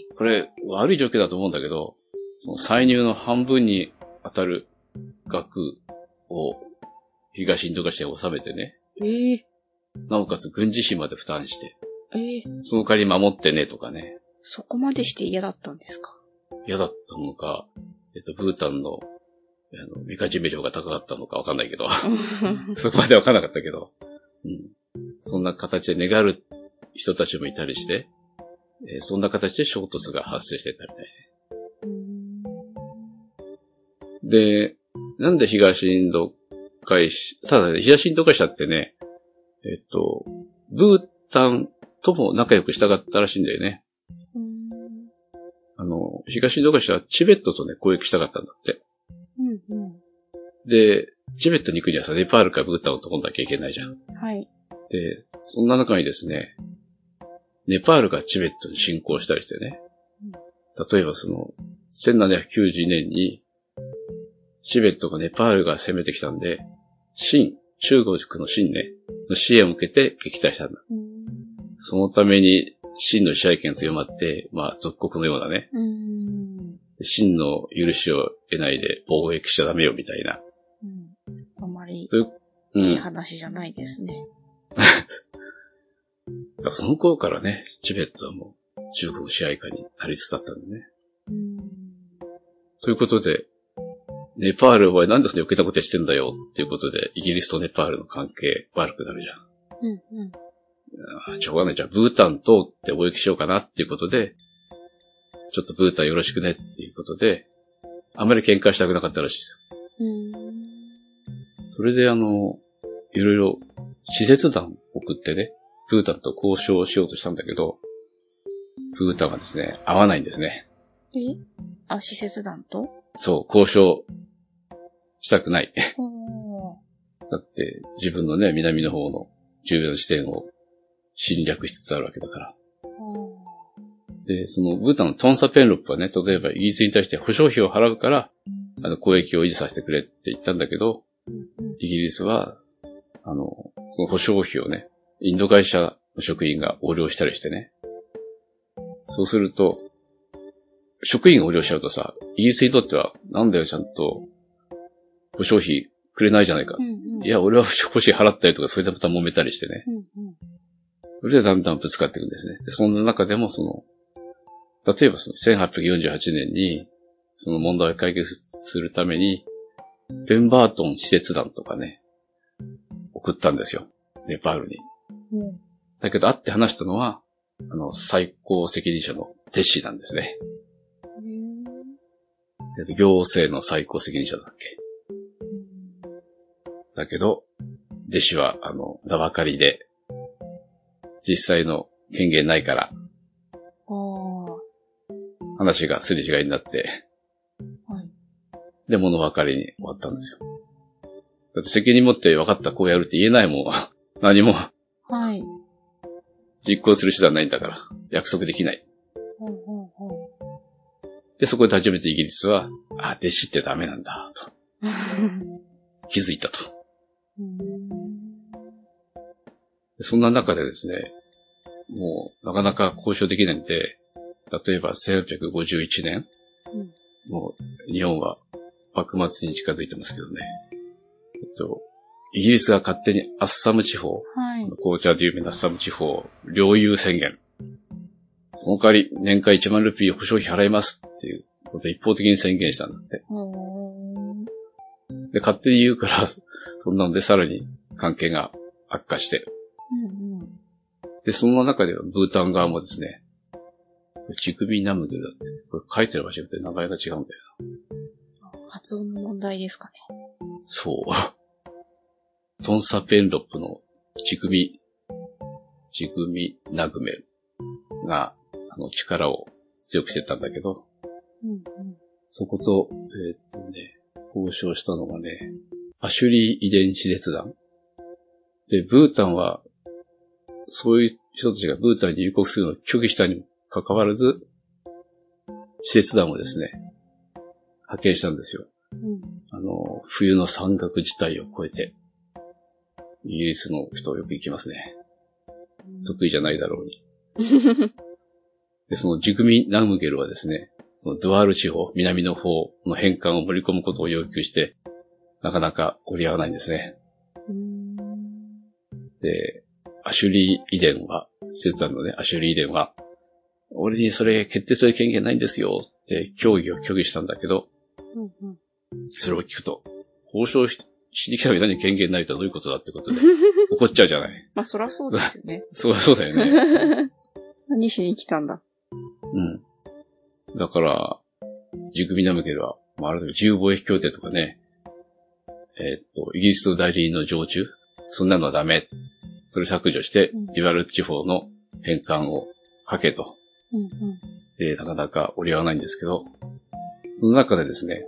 え
これ、悪い状況だと思うんだけど、その歳入の半分に当たる額を東インド会社に収めてね、
ええ
なおかつ軍事費まで負担して、
ええ
その代わり守ってねとかね、
そこまでして嫌だったんですか？
嫌だったのか、えっと、ブータンの、あの、ミカジメ量が高かったのかわかんないけど、[laughs] そこまでわかんなかったけど、うん。そんな形で願う人たちもいたりして、えーそんな形で衝突が発生してたみたい。で。で、なんで東インド会社、ただね、東インド会社ってね、えっと、ブータンとも仲良くしたかったらしいんだよね。あの、東インド会社はチベットとね、交易したかったんだって。
うんうん。
で、チベットに行くにはさ、ネパールかブータンを通んなきゃいけないじゃん。
はい。
で、そんな中にですね、ネパールがチベットに侵攻したりしてね、例えばその、1792年に、チベットがネパールが攻めてきたんで、清、中国の清ね、の支援を受けて撃退したんだ。
うん。
そのために、清の支配権強まって、まあ、属国のようなね、
うん。
清の許しを得ないで貿易しちゃダメよみたいな。
うん。あまり
いう、う
い。話じゃないですね。[laughs]
だからその頃からね、チベットはもう中国支配下になりつつあったんだね。
うん。
ということで、ネパールお前なんでその余計なことしてんだよっていうことで、イギリスとネパールの関係悪くなるじゃん。
うんうん。
あーしょうがない。じゃあ、ブータン通って貿易しようかなっていうことで、ちょっとブータンよろしくねっていうことで、あまり喧嘩したくなかったらしいですよ。
うん。
それであの、いろいろ施設団送ってね、ブータンと交渉しようとしたんだけど、ブータンはですね、合わないんですね。
え？あ、施設団と？
そう、交渉したくない。だって、自分のね、南の方の重要な地点を侵略しつつあるわけだから。
お
で、そのブータンのトンサペンロップはね、例えばイギリスに対して保証費を払うから、あの、交易を維持させてくれって言ったんだけど、イギリスは、あの、その保証費をね、インド会社の職員が横領したりしてね。そうすると、職員が横領しちゃうとさ、イギリスにとっては、なんだよ、ちゃんと、保証費くれないじゃないか。
うんうん。
いや、俺は保証費払ったりとか、それでまた揉めたりしてね。
うんうん。
それでだんだんぶつかっていくんですね。でそんな中でも、その、例えばその1848年に、その問題を解決するために、レンバートン施設団とかね、送ったんですよ。ネパールに。
うん
だけど会って話したのは、あの、最高責任者のテッシーなんですね。えっと行政の最高責任者だっけ。だけど、弟子は、あの、名ばかりで、実際の権限ないから、話がすれ違いになって、
はい。
で、物ばかりに終わったんですよ。だって責任持って分かった、こうやるって言えないもん。[laughs] 何も
はい。
実行する手段ないんだから、約束できない。
ほうほうほ
で、そこで初めてイギリスは、あ、弟子ってダメなんだ、と。
う。[laughs]
気づいたと。
うん
でそんな中でですね、もう、なかなか交渉できないんで、例えば1851年、
うん
もう、日本は幕末に近づいてますけどね。えっと、イギリスが勝手にアッサム地方、
はい。
紅茶で有名なアッサム地方、領有宣言。その代わり、年間1万ルピー保証費払いますっていうことで一方的に宣言したんだって。で、勝手に言うから、そんなのでさらに関係が悪化して。で、その中ではブータン側もですね、ジグミナムゲルだって、これ書いてる場所って名前が違うんだよな。
発音の問題ですかね。
そう。トンサペンロップのジグミ、ジグミナグメが、あの、力を強くしてたんだけど、
うんうん。
そこと、えーっとね、交渉したのがね、アシュリー遺伝子絶団。で、ブータンは、そういう人たちがブータンに入国するのを拒否したにもかかわらず、施設団をですね、派遣したんですよ。
うん。
あの、冬の山岳自体を超えて、イギリスの人よく行きますね。得意じゃないだろうに。[laughs] で、そのジグミ・ナムゲルはですね、そのドワール地方、南の方の返還を盛り込むことを要求して、なかなか折り合わないんですね。
うん。
で、アシュリー遺伝は、施設団のね、アシュリー遺伝は、俺にそれ決定する権限ないんですよって協議を拒否したんだけど、
うんうん。
それを聞くと、交渉ししに来たのに何権限ないとはどういうことだってことで、[laughs] 怒っちゃうじゃない。
まあ、そらそうですよね。[laughs]
そう、そうだよね。[laughs]
何しに来たんだ？
うん。だから、ジグミナムゲルは、まあ、ある時自由貿易協定とかね、えーっと、イギリスの代理人の常駐？そんなのはダメ。それ削除して
うん、
デュアル地方の返還をかけと。
うんうん。
で、なかなか折り合わないんですけど、その中でですね、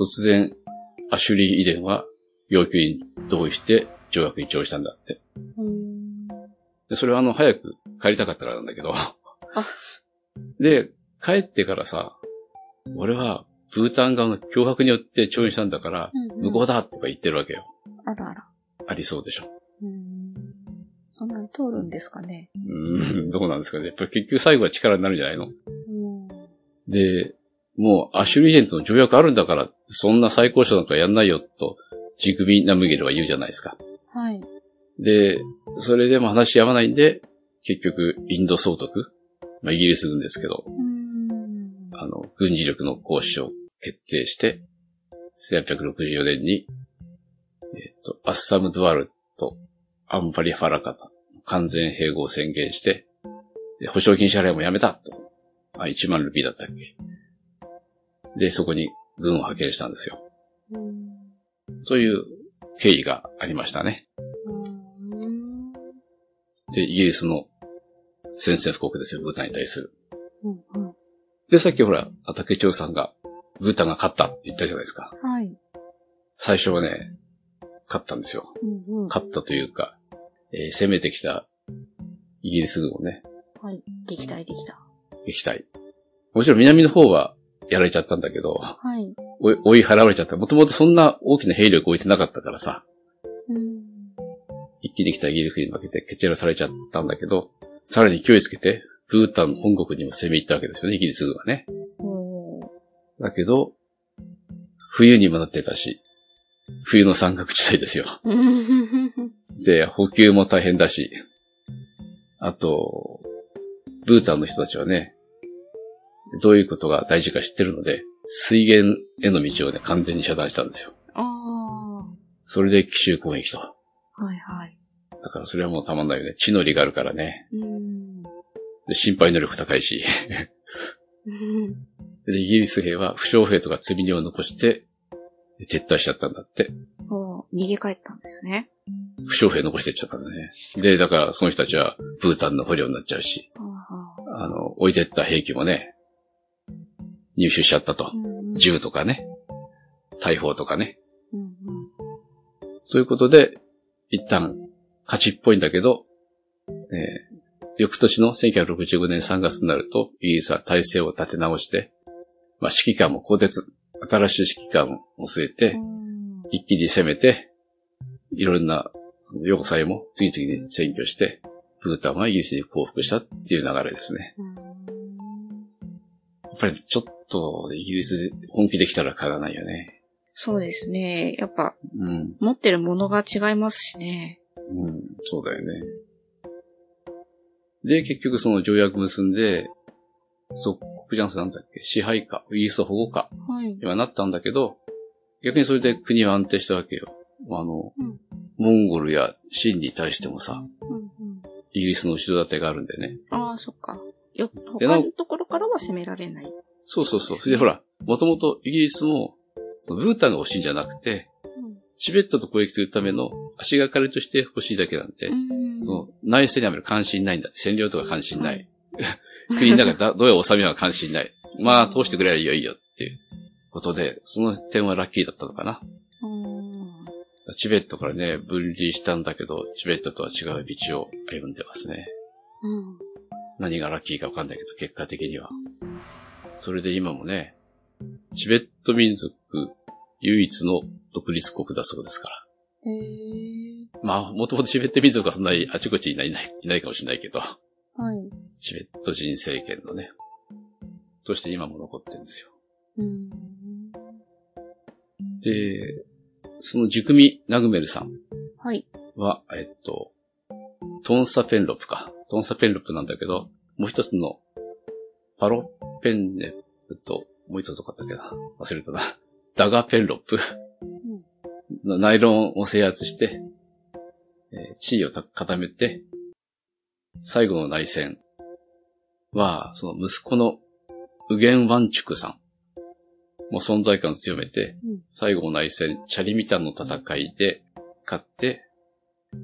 突然、アシュリー遺伝は要求に同意して条約に調したんだって。
うん。
でそれはあの、早く帰りたかったからなんだけど。
あ、[laughs]
で、帰ってからさ、俺はブータン側の脅迫によって調印したんだから、無効だとか言ってるわけよ。
あらあら。
ありそうでしょ。
うん。そんなん通るんですかね。
うーん、どうなんですかね。やっぱり結局最後は力になるんじゃないの？
うん。
で、もうアシュリー遺伝との条約あるんだから、そんな最高賞なんかやんないよと、ジグビ・ナムゲルは言うじゃないですか。
はい。
で、それでも話やまないんで、結局、インド総督、まあ、イギリス軍ですけど、
うん。
あの、軍事力の行使を決定して、1864年に、えっ、と、アッサム・ドワルとアンバリ・ファラカタ、完全併合を宣言して、で保証金支払いもやめたと。あ、1万ルピーだったっけ。で、そこに軍を派遣したんですよ。
うん。
という経緯がありましたね。
うん。
で、イギリスの宣戦布告ですよ、ブータンに対する。
うん。うん。
で、さっきほら、竹長さんが、ブータンが勝ったって言ったじゃないですか。
はい。
最初はね、勝ったんですよ。
うん。うん。
勝ったというか、えー攻めてきたイギリス軍をね、
はい。撃退できた。
撃退。もちろん南の方はやられちゃったんだけど、
はい。
追い追い払われちゃった。もともとそんな大きな兵力置いてなかったからさ、
うん。
一気に来たイギリスに負けて蹴散らされちゃったんだけど、さらに勢いつけて、ブータンの本国にも攻め入ったわけですよね、イギリス軍はね。
おー。
だけど、冬にもなってたし、冬の山岳地帯ですよ。
うん。
で、補給も大変だし、あと、ブータンの人たちはね、どういうことが大事か知ってるので、水源への道をね、完全に遮断したんですよ。
ああ。
それで奇襲攻撃と。
はいはい。
だからそれはもうたまんないよね。地の利があるからね。
うん。
で心配能力高いし。
うん。
で、イギリス兵は負傷兵とか積み荷を残して、撤退しちゃったんだって。
お逃げ帰ったんですね。
負傷兵残してっちゃったんだね。で、だからその人たちはブータンの捕虜になっちゃうし、
あ
の、置いてった兵器もね、入手しちゃったと。
うん。
銃とかね、大砲とかね。
うん。うん。
ということで、一旦勝ちっぽいんだけど、えー翌年の1965年3月になると、イギリスは体制を立て直して、まあ、指揮官も更迭、新しい指揮官を据えて
う、ん
一気に攻めて、いろんな要塞も次々に占拠して、ブータンはイギリスに降伏したっていう流れですね。
うん
やっぱりちょっとイギリス本気できたら変わらないよね。
そうですね。やっぱ、
うん。
持ってるものが違いますしね。
うん、そうだよね。で、結局その条約結んで、属国じゃなくてなんだっけ、支配下、イギリス保護下
はい。
にはなったんだけど、逆にそれで国は安定したわけよ。あの、
うん
モンゴルやシンに対してもさ、
うんうん。
イギリスの後ろ盾があるんでね。
ああ、そっか。よ、他のところからは攻められない。
そうそうそう。それでほら、もともとイギリスも、そのブータンが欲しいんじゃなくて、チベットと攻撃するための足がかりとして欲しいだけなんで、
うん。
その内政にあまり関心ないんだ。占領とか関心ない。
は [laughs]
国の中だ [laughs] どうや収めは関心ない。まあ、通してくれりゃいいよいいよっていうことで、その点はラッキーだったのかな。
うん。
チベットからね、分離したんだけど、チベットとは違う道を歩んでますね。
うん。
何がラッキーかわかんないけど、結果的には。それで今もね、チベット民族唯一の独立国だそうですから。
へえ。
まあ、もともとチベット民族はそんなにあちこちにいないいないいないかもしれないけど、
はい。
チベット人政権のね、として今も残ってるんですよ。
うん。
で、そのジクミ・ナグメルさん
はい。
は、えっと、トンサ・ペンロップか。トンサ・ペンロップなんだけど、もう一つの、パロ・ペンネプと、もう一つどこだったっけな。忘れたな。[laughs] ダガ・ペンロップ [laughs] のナイロンを制圧して、えー地位をた固めて、最後の内戦は、その息子のウゲン・ワンチュクさんも存在感を強めて、
うん
最後の内戦、チャリミタンの戦いで勝って、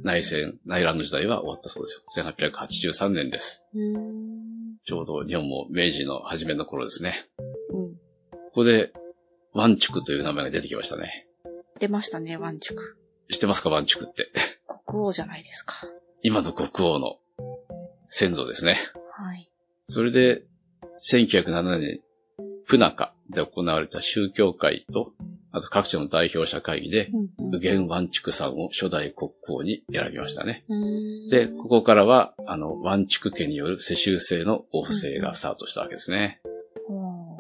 内戦、内乱の時代は終わったそうですよ。1883年です。
うん。
ちょうど日本も明治の初めの頃ですね。
うん。
ここで、ワンチュクという名前が出てきましたね。
出ましたね、ワンチュク。
知ってますか、ワンチュクって？
国王じゃないですか。
今の国王の先祖ですね。
はい。
それで、1907年、プナカで行われた宗教会と、あと各地の代表者会議で、
うん
ワンチュクさんを初代国王に選びましたね。
うん。
で、ここからは、あの、ワンチュク家による世襲制の王政がスタートしたわけですね。
おー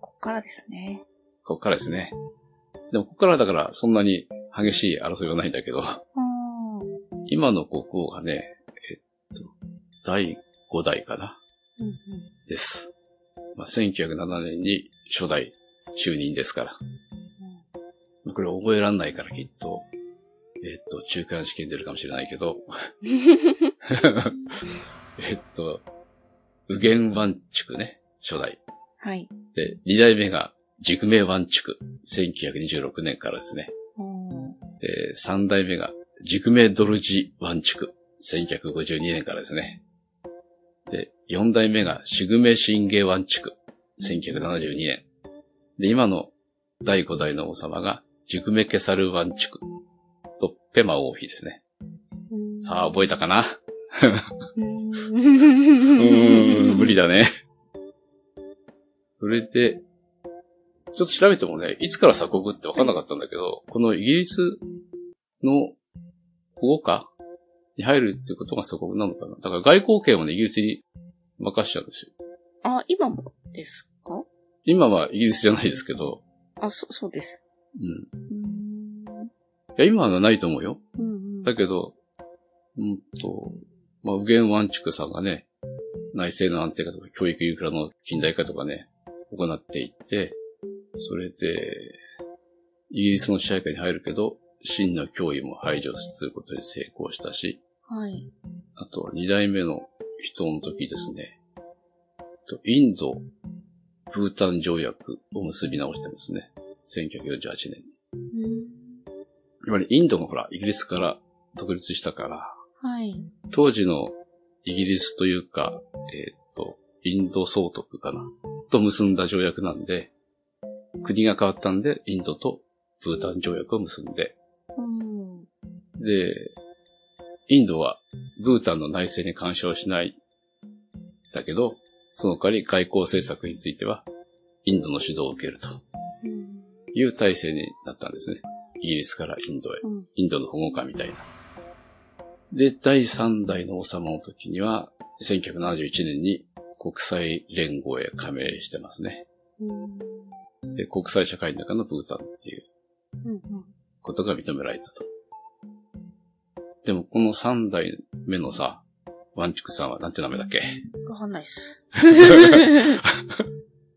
こっからですね。
ここからですね。でも、ここからはだから、そんなに激しい争いはないんだけど、
あ
今の国王がね、えっと、第5代かな
うんうん。
です。まあ、1907年に初代就任ですから。まあこれ覚えらんないからきっと、えっと、中間試験出るかもしれないけど、[laughs] えっと、ウゲンワンチュクね、初代。
はい。
で、二代目が熟名ワンチュク、1926年からですね。で、三代目が熟名ドルジワンチュク、1952年からですね。で、四代目がシグメシンゲワンチュク、1972年。で、今の第五代の王様が熟名ケサルワンチュクとペマ王妃ですね。
うん
さあ、覚えたかな？
うー [laughs]
ん、無理だね。それで、ちょっと調べてもね、いつから鎖国って分かんなかったんだけど、このイギリスの保護下に入るっていうことが鎖国なのかな？だから外交権をね、イギリスに任しちゃうんですよ。
あ、今もですか？
今はイギリスじゃないですけど、
あ、そ、そうです。
うん。いや、今はないと思うよ。
うんうん。
だけど、うんと、まあ、ウゲン・ワンチュクさんがね、内政の安定化とか教育インフラの近代化とかね、行っていって、それで、イギリスの支配下に入るけど、真の脅威も排除することに成功したし、
はい。
あとは二代目の人の時ですね、とインド、ブータン条約を結び直してますね。1948年に。
うん。
つまりインドがほら、イギリスから独立したから、
はい。
当時のイギリスというか、えっ、と、インド総督かなと結んだ条約なんで、国が変わったんで、インドとブータン条約を結んで、
うん。
で、インドはブータンの内政に干渉しない。だけど、その代わり外交政策については、インドの指導を受けると
うん。
いう体制になったんですね。イギリスからインドへ。
うん。
インドの保護下みたいな。で、第3代の王様の時には、1971年に国際連合へ加盟してますね。
うん。
で、国際社会の中のブータンっていう
うん。
ことが認められたと。でも、この3代目のさ、ワンチュクさんはなんて名前だっけ？
わかんないっす。[laughs]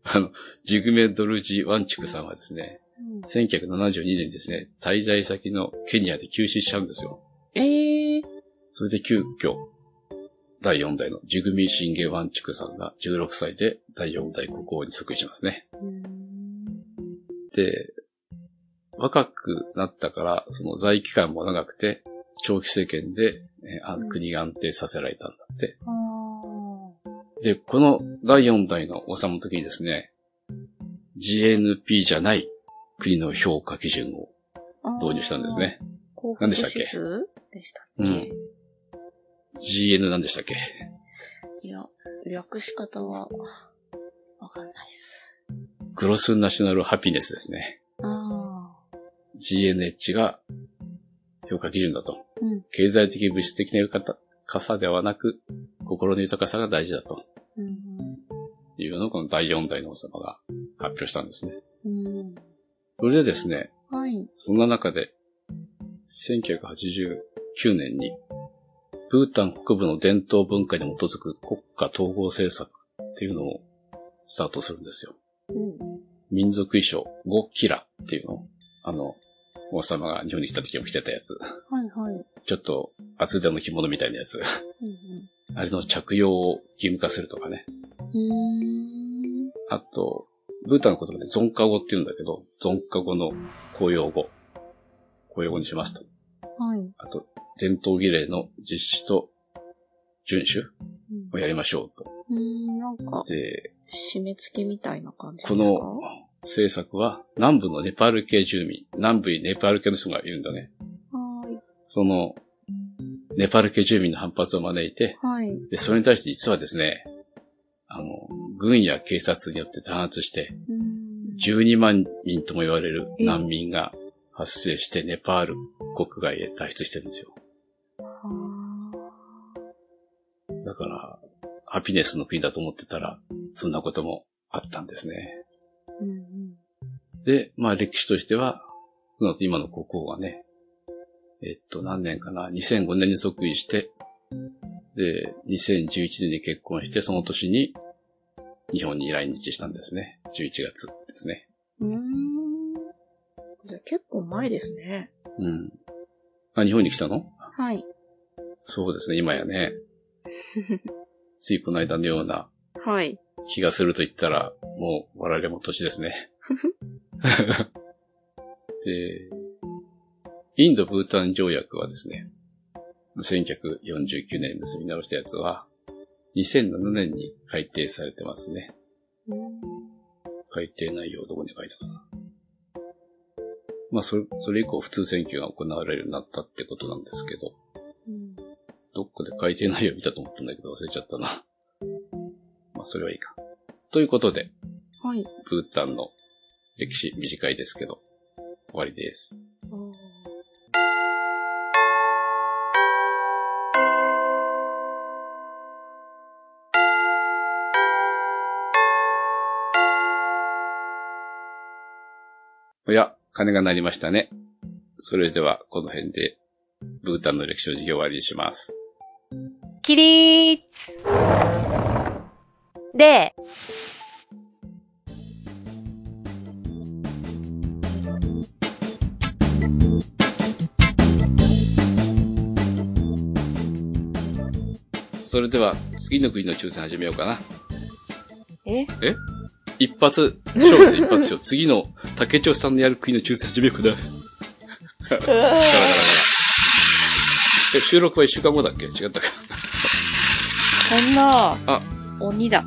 あの、ジグメドルジ・ワンチュクさんはですね、1972年にですね、滞在先のケニアで急死しちゃうんですよ。
ええー。
それで急遽、第4代のジグミ・シンゲ・ワンチュクさんが16歳で第4代国王に即位しますね。
うん。
で、若くなったから、その在位期間も長くて、長期政権で、えーあ
うん
国が安定させられたんだって。
あ
で、この第4代の王様の時にですね、GNP じゃない国の評価基準を
あ。
導入したんですね。何でしたっけ？
でしたっけ？
うん。GN なんでしたっけ？
いや、略し方は、わかんないっす。
グロスナショナルハピネスですね。GNH が評価基準だと。経済的物質的な豊かさではなく、心の豊かさが大事だと
うん。
いうのをこの第4代の王様が発表したんですね。
うん。
それでですね、
はい。
そんな中で、1989年に、ブータン北部の伝統文化に基づく国家統合政策っていうのをスタートするんですよ。
うん。
民族衣装、ゴッキラっていうのを、あの、王様が日本に来た時も着てたやつ。ちょっと厚手の着物みたいなやつ。
うん
あれの着用を義務化するとかね。あと、ブータンの言葉でゾンカ語って言うんだけど、ゾンカ語の公用語。公用語にしますと。
はい。
あと、伝統儀礼の実施と遵守
うん
をやりましょうと。
うーん、なんか、
で、
締め付けみたいな感じですか？
この政策は南部のネパール系住民、南部にネパール系の人がいるんだね。
はい。
その、ネパール系住民の反発を招いて、
はい。
で、それに対して実はですね、あの、軍や警察によって弾圧して、
うん。
12万人とも言われる難民が発生して、ネパール国外へ脱出してるんですよ。だから、ハピネスの国だと思ってたら、そんなこともあったんですね。
うん
で、まあ歴史としては、その後今の国王がね、えっと、何年かな、2005年に即位して、で、2011年に結婚して、その年に日本に来日したんですね。11月ですね。
うん。うーん。
じゃあ結構前ですね。
うん。あ、日本に来たの？
はい。
そうですね、今やね。[laughs] ついこの間のような
はい。
気がすると言ったら、もう我々も年ですね。[laughs] で、インド・ブータン条約はですね、1949年に結び直したやつは、2007年に改定されてますね。改定内容どこに書いたかな。まあ、それ、それ以降普通選挙が行われるようになったってことなんですけど、
うん
どっかで改定内容見たと思ったんだけど忘れちゃったな。まあ、それはいいか。ということで、
はい。
ブータンの歴史短いですけど、終わりです。おや、鐘が鳴りましたね。それでは、この辺で、ブータンの歴史の授業を終わりにします。
起立で、
それでは、次の国の抽選始めようかな。
え？
え？一発、勝負です一発勝負。次の竹長さんのやる国の抽選始めようかな。ガラガラガラ。え、収録は一週間後だっけ？違ったか。
そんな、
あ、
鬼だ。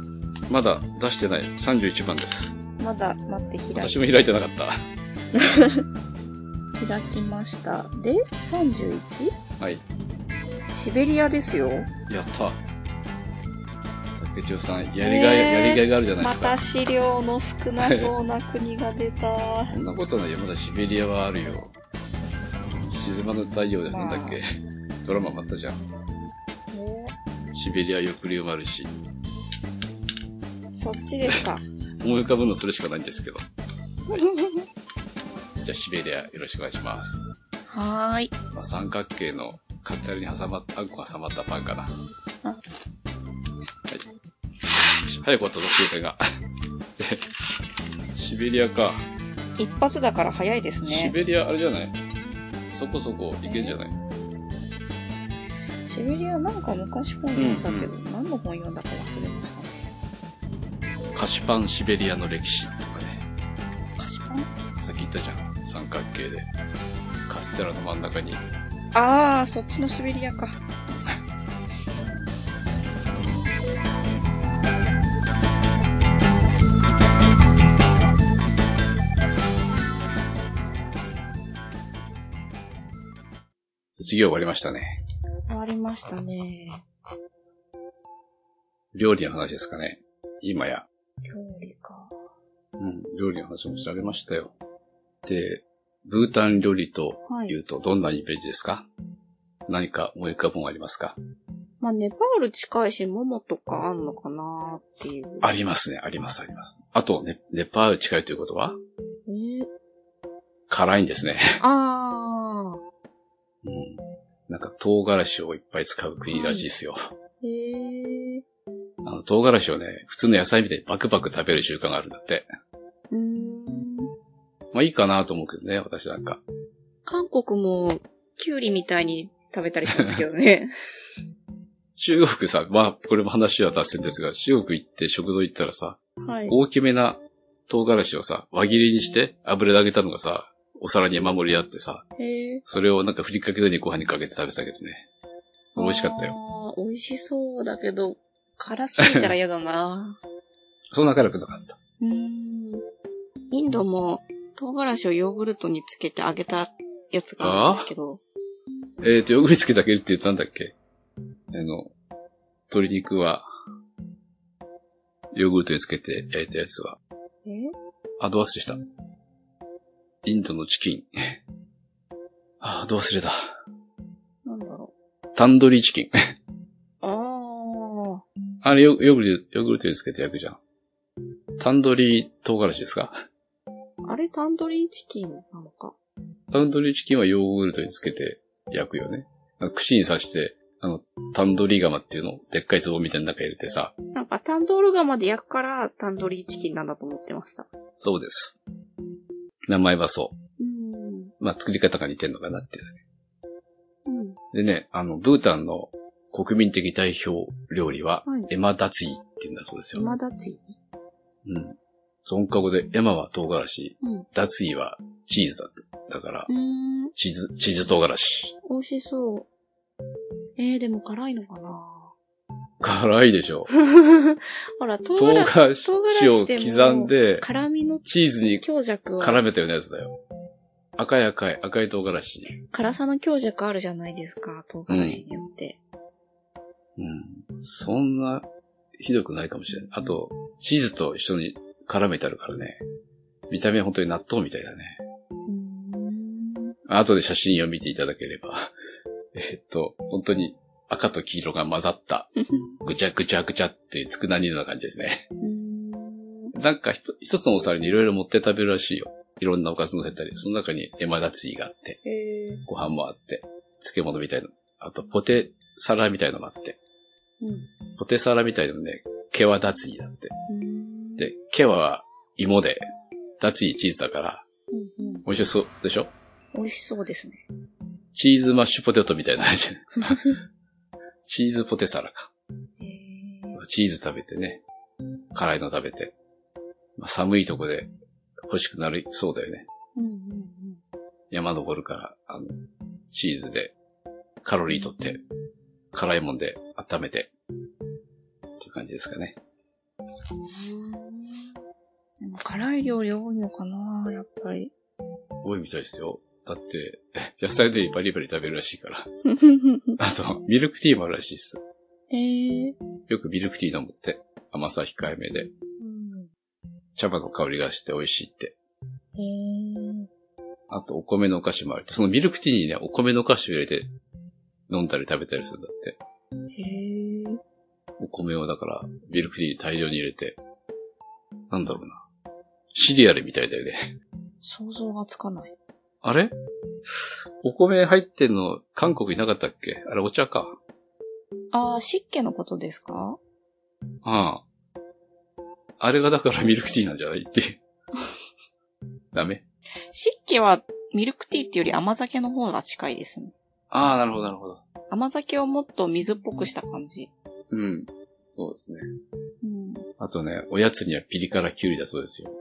まだ出してない。31番です。
まだ、待って、開
私も開いてなかった。[laughs]
開きました。で、31?
はい。
シベリアですよ。
やった。竹長さん、やりがい、
えー
やりがいがあるじゃないでか。
ますた資料の少なそうな国が出た。[laughs]
そんなことないよ。まだシベリアはあるよ。静まぬ太陽でなんだっけ、ドラマもあったじゃん。シベリア抑留もあるし。
そっちですか。[laughs]
思い浮かぶのそれしかないんですけど。はい、じゃあシベリアよろしくお願いします。
はーい。
まあ、三角形のカッタリに挟まった、あんこが挟まったパンかな。早く終わったぞ、抽選が。でシベリアか。
一発だから早いです
シ
ね。
ベリアあれじゃない？そこそこいけんじゃない？
シベリアなんか昔本読んだけど、何の本読んだか忘れましたね。
菓子パンシベリアの歴史とかね。
菓子パン？
さっき言ったじゃん。三角形で。カステラの真ん中に。
あー、そっちのシベリアか。
卒業終わりましたね。
終わりましたね。
料理の話ですかね。今や。
料理か。
うん、料理の話も調べましたよ。で、ブータン料理というとどんなイメージですか、何か思い浮かぶものありますか？
まあ、ネパール近いし、モモとかあんのかなっていう。
ありますね、あります、あります。あと、ね、ネパール近いということは？
えー、
辛いんですね。
あ
うん。なんか唐辛子をいっぱい使う国らしいですよ。[laughs]
ー。へえ
あの唐辛子をね、普通の野菜みたいにバクバク食べる習慣があるんだって。
ー。うーん。
まあいいかなと思うけどね、私なんか。
韓国も、キュウリみたいに食べたりしますけどね。[laughs] [laughs]
中国さ、まあこれも話は脱線ですが、中国行って食堂行ったらさ、
はい。
大きめな唐辛子をさ、輪切りにして油で揚げたのがさ、お皿に山盛りあってさ、
へえ。
それをなんかふりかけのようにご飯にかけて食べてたけどね。美味しかったよ。
よ。美味しそうだけど、辛すぎたら嫌だな。[laughs]
そんな辛くなかった。
うーん。インドも唐辛子をヨーグルトにつけて揚げたやつがあるんですけど、
えっ、と、ヨーグルトつけてあげるって言ったんだっけ？あの、鶏肉は、ヨーグルトにつけて焼いたやつは、
え？
あ、ど忘れした。インドのチキン。あ、ど忘れた。
なんだろ
タンドリーチキン。
う。あ
あれヨヨーグルト、ヨーグルトにつけて焼くじゃん。タンドリー唐辛子ですか？
あ。あれタンドリーチキンなのか。
タンドリーチキンはヨーグルトにつけて焼くよね。串に刺して、あの、タンドリー釜っていうの？をでっかい壺みたいな中入れてさ。
なんかタンドール釜で焼くからタンドリーチキンなんだと思ってました。
そうです。名前はそう。
うん。
まあ、作り方が似てんのかなっていう。
うん。
でね、あの、ブータンの国民的代表料理は、
はい
エマダツィって言うんだそうですよ。
今だち。
うん。尊カ語で、エマは唐辛子、
うん。
ダツィはチーズだって。だから
う、ーん。
チーズ、チーズ唐辛子。
美味しそう。えー、でも辛いのかな？
辛いでしょ。[laughs]
ほら、唐
唐
辛
辛子
唐辛子
を刻んで、
辛みの
チーズに
強弱は、
絡めたようなやつだよ。赤い赤い、赤い唐辛子。
辛さの強弱あるじゃないですか、唐辛子によって。
うん。そんな、ひどくないかもしれない。あと、チーズと一緒に絡めてあるからね。見た目は本当に納豆みたいだね。
うーん。
後で写真を見ていただければ。[laughs] えっと、本当に赤と黄色が混ざった、ぐちゃぐちゃぐちゃっていうつくなにのような感じですね。なんか一つのお皿にいろいろ持って食べるらしいよ。いろんなおかず乗せたり、その中にエマダツィがあって、ご飯もあって、漬物みたいな。あと、ポテサラみたいのもあって、
うん。
ポテサラみたいのね、ケワダツィだって。で、ケワは芋で、ダツィチーズだから、
うんうん。
美味しそうでしょ？
美味しそうですね。
チーズマッシュポテトみたいな感じ。[laughs] チーズポテサラか。チーズ食べてね、辛いの食べて、まあ、寒いとこで欲しくなるそうだよね。
うんうんうん。
山登るから、あの、チーズでカロリー取って、辛いもんで温めて、っていう感じですかね。
でも辛い料理多いのかなやっぱり。
多いみたいですよ。だって、[laughs] 野菜でバリバリ食べるらしいから。[laughs] あと、ミルクティーもあるらしいっす。
へえ。
よくミルクティー飲むって。甘さ控えめで、
うん。
茶葉の香りがして美味しいって。
へえ。
あと、お米のお菓子もあるって。そのミルクティーにね、お米のお菓子を入れて飲んだり食べたりするんだって。
へえ。
お米をだから、ミルクティーに大量に入れて、なんだろうな。シリアルみたいだよね。
想像がつかない。
あれ？お米入ってんの、韓国いなかったっけ？あれ、お茶か。
ああ、湿気のことですか？
ああ。あれがだからミルクティーなんじゃないって。[laughs] ダメ
湿気はミルクティーっていうより甘酒の方が近いですね。
ああ、なるほど、なるほど。
甘酒をもっと水っぽくした感じ。
うん。そうですね。
うん。
あとね、おやつにはピリ辛キュウリだそうですよ。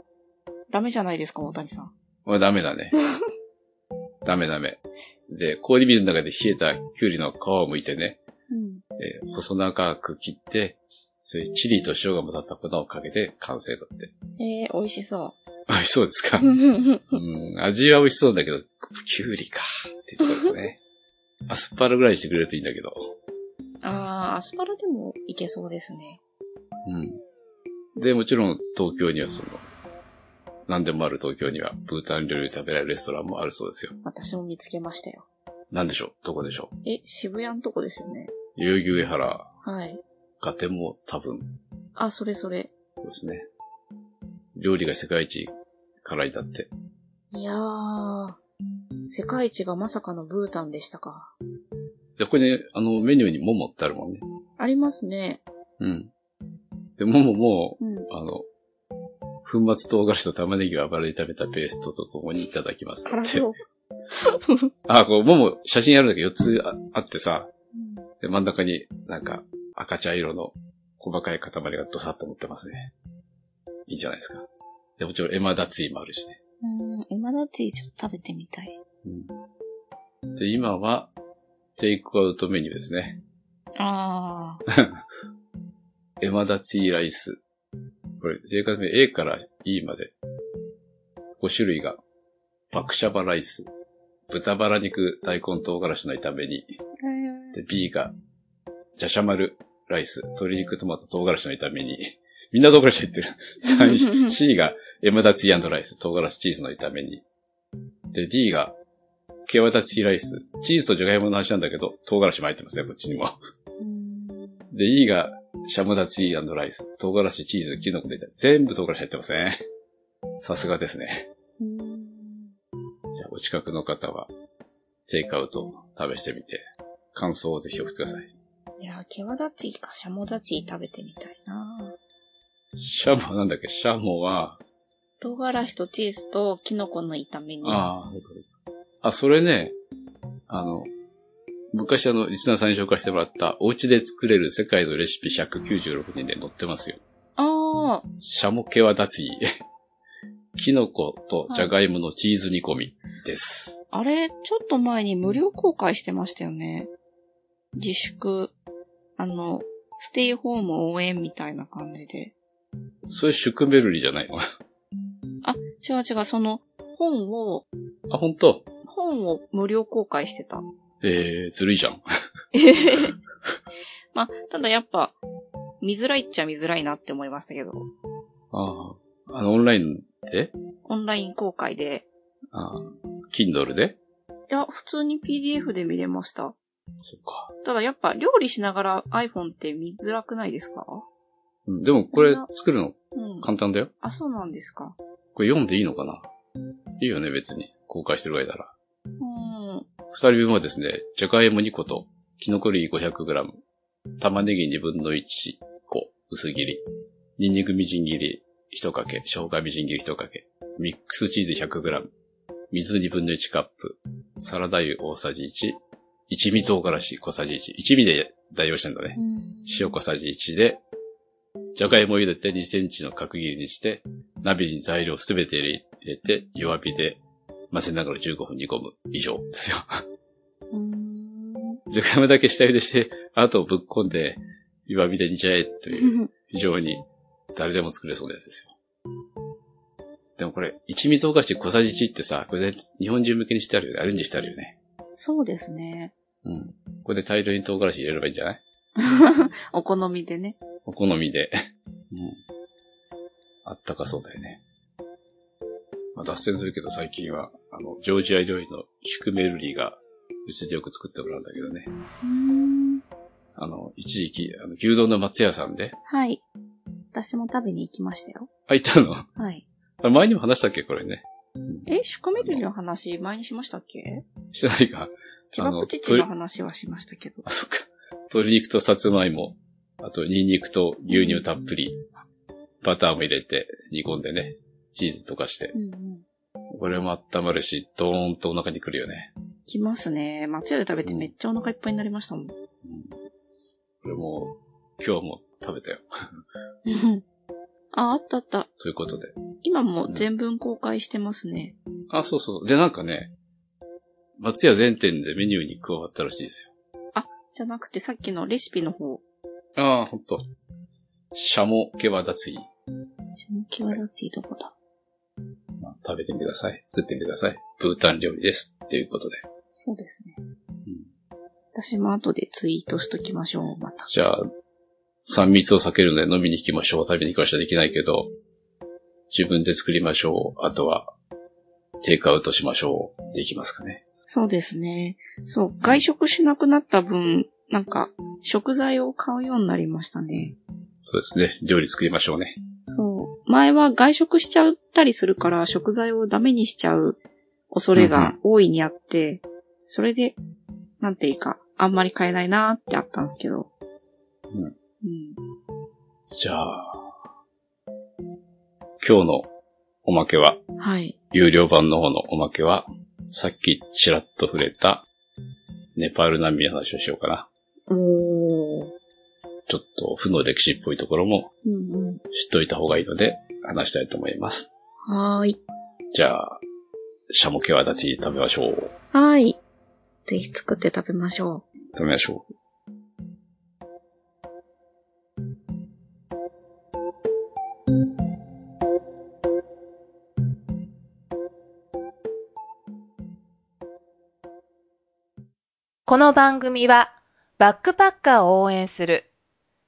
ダメじゃないですか、大谷さん。
これダメだね。[laughs] ダメダメ。で、氷水の中で冷えたキュウリの皮を剥いてね、
うん。
えー細長く切って、それチリと塩が混ざった粉をかけて完成だって。
ええ美味しそ
美味しそうですか？
う。
うん、味は美味しそうだけど、キュウリかっていうところですね。[laughs] アスパラぐらいにしてくれるといいんだけど。
ああ、アスパラでもいけそうですね。
うん。で、もちろん東京にはその、何でもある東京には、ブータン料理食べられるレストランもあるそうですよ。
私も見つけましたよ。
なんでしょう？どこでしょう？
え、渋谷のとこですよね。
代々木上原、
はい。
ガテも多分、
あ、それそれ。
そうですね。料理が世界一辛いだって。
いやー、世界一がまさかのブータンでしたか。
で、ここにね、あの、メニューにモモってあるもんね。
ありますね。
うん。で、モモも、
うん。
あの、粉末唐辛子と玉ねぎを油で炒めたペーストと共にいただきますって。
辛そう。[laughs]
あ、こう、モモ、写真あるんだけど4つああってさ、
うん
で、真ん中になんか赤茶色の細かい塊がドサッと乗ってますね。いいんじゃないですか。で、もちろんエマダツイもあるしね。
うん、エマダティちょっと食べてみたい。
うん。で、今は、テイクアウトメニューですね。
あー。[laughs]
エマダツイライス。これ、テイクアウトメニュー A から E まで。5種類が、バクシャバライス、豚バラ肉大根唐辛子の炒めに、で、B が、ジャシャマルライス、鶏肉トマト唐辛子の炒めに、みんな唐辛子入ってる。3 [laughs] C が、エマダツィライス、唐辛子チーズの炒めに。で、D が、ケワダツィライス、チーズとジャガイモの話なんだけど、唐辛子も入ってますね、こっちにも。で、E が、シャムダツィライス、唐辛子、チーズ、キノコで全部唐辛子入ってますね。さすがですね。じゃあ、お近くの方は、テイクアウト試してみて、感想をぜひ送ってください。
いや、ケワダチかシャモダチ食べてみたいな
シャモはなんだっけ？シャモは、
唐辛子とチーズとキノコの炒めに。
ああ、あ、それね、あの、昔あの、リスナーさんに紹介してもらった、お家で作れる世界のレシピ196人で載ってますよ。
ああ、
シャモケワダツィ。[laughs] キノコとジャガイモのチーズ煮込みです。
あれ、ちょっと前に無料公開してましたよね。自粛、あの、ステイホーム応援みたいな感じで。
それシュクメルリじゃないの？
あ、違う違う、その、本を、
あ、本当？
本を無料公開してた。
えー、ずるいじゃん。[laughs]
まあ、ただやっぱ、見づらいっちゃ見づらいなって思いましたけど、
ああ、あの、オンラインで？
オンライン公開で、
ああ、Kindle で？
いや、普通に PDF で見れました。
そっか。
ただやっぱ料理しながら iPhone って見づらくないですか？
うん、でもこれ作るの
うん。
簡単だよ。
あ、そうなんですか。
これ読んでいいのかな？いいよね、別に。公開してる間ら。
うん。
二人分はですね、じゃがいも2個と、キノコ類 500g、玉ねぎ2分の1個、薄切り、ニンニクみじん切り1かけ、生姜みじん切り1かけ、ミックスチーズ 100g、水2分の1カップ、サラダ油大さじ1、一味唐辛子小さじ1、一味で代用してんだね。塩小さじ1で、じゃがいもを茹でて2センチの角切りにして、鍋に材料すべて入れて、弱火で混ぜながら15分煮込む。以上ですよ。
うーん。
じゃがいもだけ下茹でして、あとぶっこんで、弱火で煮ちゃえという、[laughs] 非常に誰でも作れそうなやつですよ。でもこれ、一味唐辛子小さじ1ってさ、これで日本人向けにしてあるよね。アレンジしてあるよね。
そうですね。
うん。これで大量に唐辛子入れればいいんじゃない？[laughs]
お好みでね。
お好みで。うん。あったかそうだよね。まあ、脱線するけど最近は、あの、ジョージア料理のシュクメルリーが、うちでよく作ってもらうんだけどね。あの、一時期、あの、牛丼の松屋さんで、
はい。私も食べに行きましたよ。
あ、いたの？
はい。
あ前にも話したっけ？これね。
え、シュカメルリの話前にしましたっけ？
してないか。
千葉プチチの話はしましたけど。
あ、そっか。鶏肉とさつまいも、あとニンニクと牛乳たっぷり、バターも入れて煮込んでね、チーズとかして
う。んうん。
これも温まるし、ドーンとお腹にくるよね。
来ますね。松屋で食べてめっちゃお腹いっぱいになりましたもん。
これも、今日も食べたよ。[laughs]
あ、あったあった。
ということで。
今も全文公開してますね。
あ、そうそう。で、なんかね、松屋全店でメニューに加わったらしいです
じゃなくてさっきのレシピの方。
よ。ああ、ほんと。シャモケワダツイ。
キワラティどこだ？
まあ、食べてみてください。作ってみてください。ブータン料理です。っていうことで。
そうですね。
うん
私も後でツイートしときましょう、また。
じゃあ、3密を避けるので飲みに行きましょう。食べに行きましょう。できないけど、自分で作りましょう。あとは、テイクアウトしましょう。できますかね。
そうですね。そう、外食しなくなった分、なんか、食材を買うようになりましたね。
そうですね。料理作りましょうね。
そう。前は外食しちゃったりするから、食材をダメにしちゃう恐れが大いにあって、それで、なんていうか、あんまり買えないなーってあったんですけど。
うん。
うん。
じゃあ、今日のおまけは、
はい。
有料版の方のおまけは、さっきちらっと触れた、ネパール難民の話をしようかな。
おー。
ちょっと負の歴史っぽいところも。知っといた方がいいので話したいと思います。
はーい。
じゃあ、シャモケワ立ち食べましょう。
はーい。ぜひ作って食べましょう
食べましょう。
この番組は、バックパッカーを応援する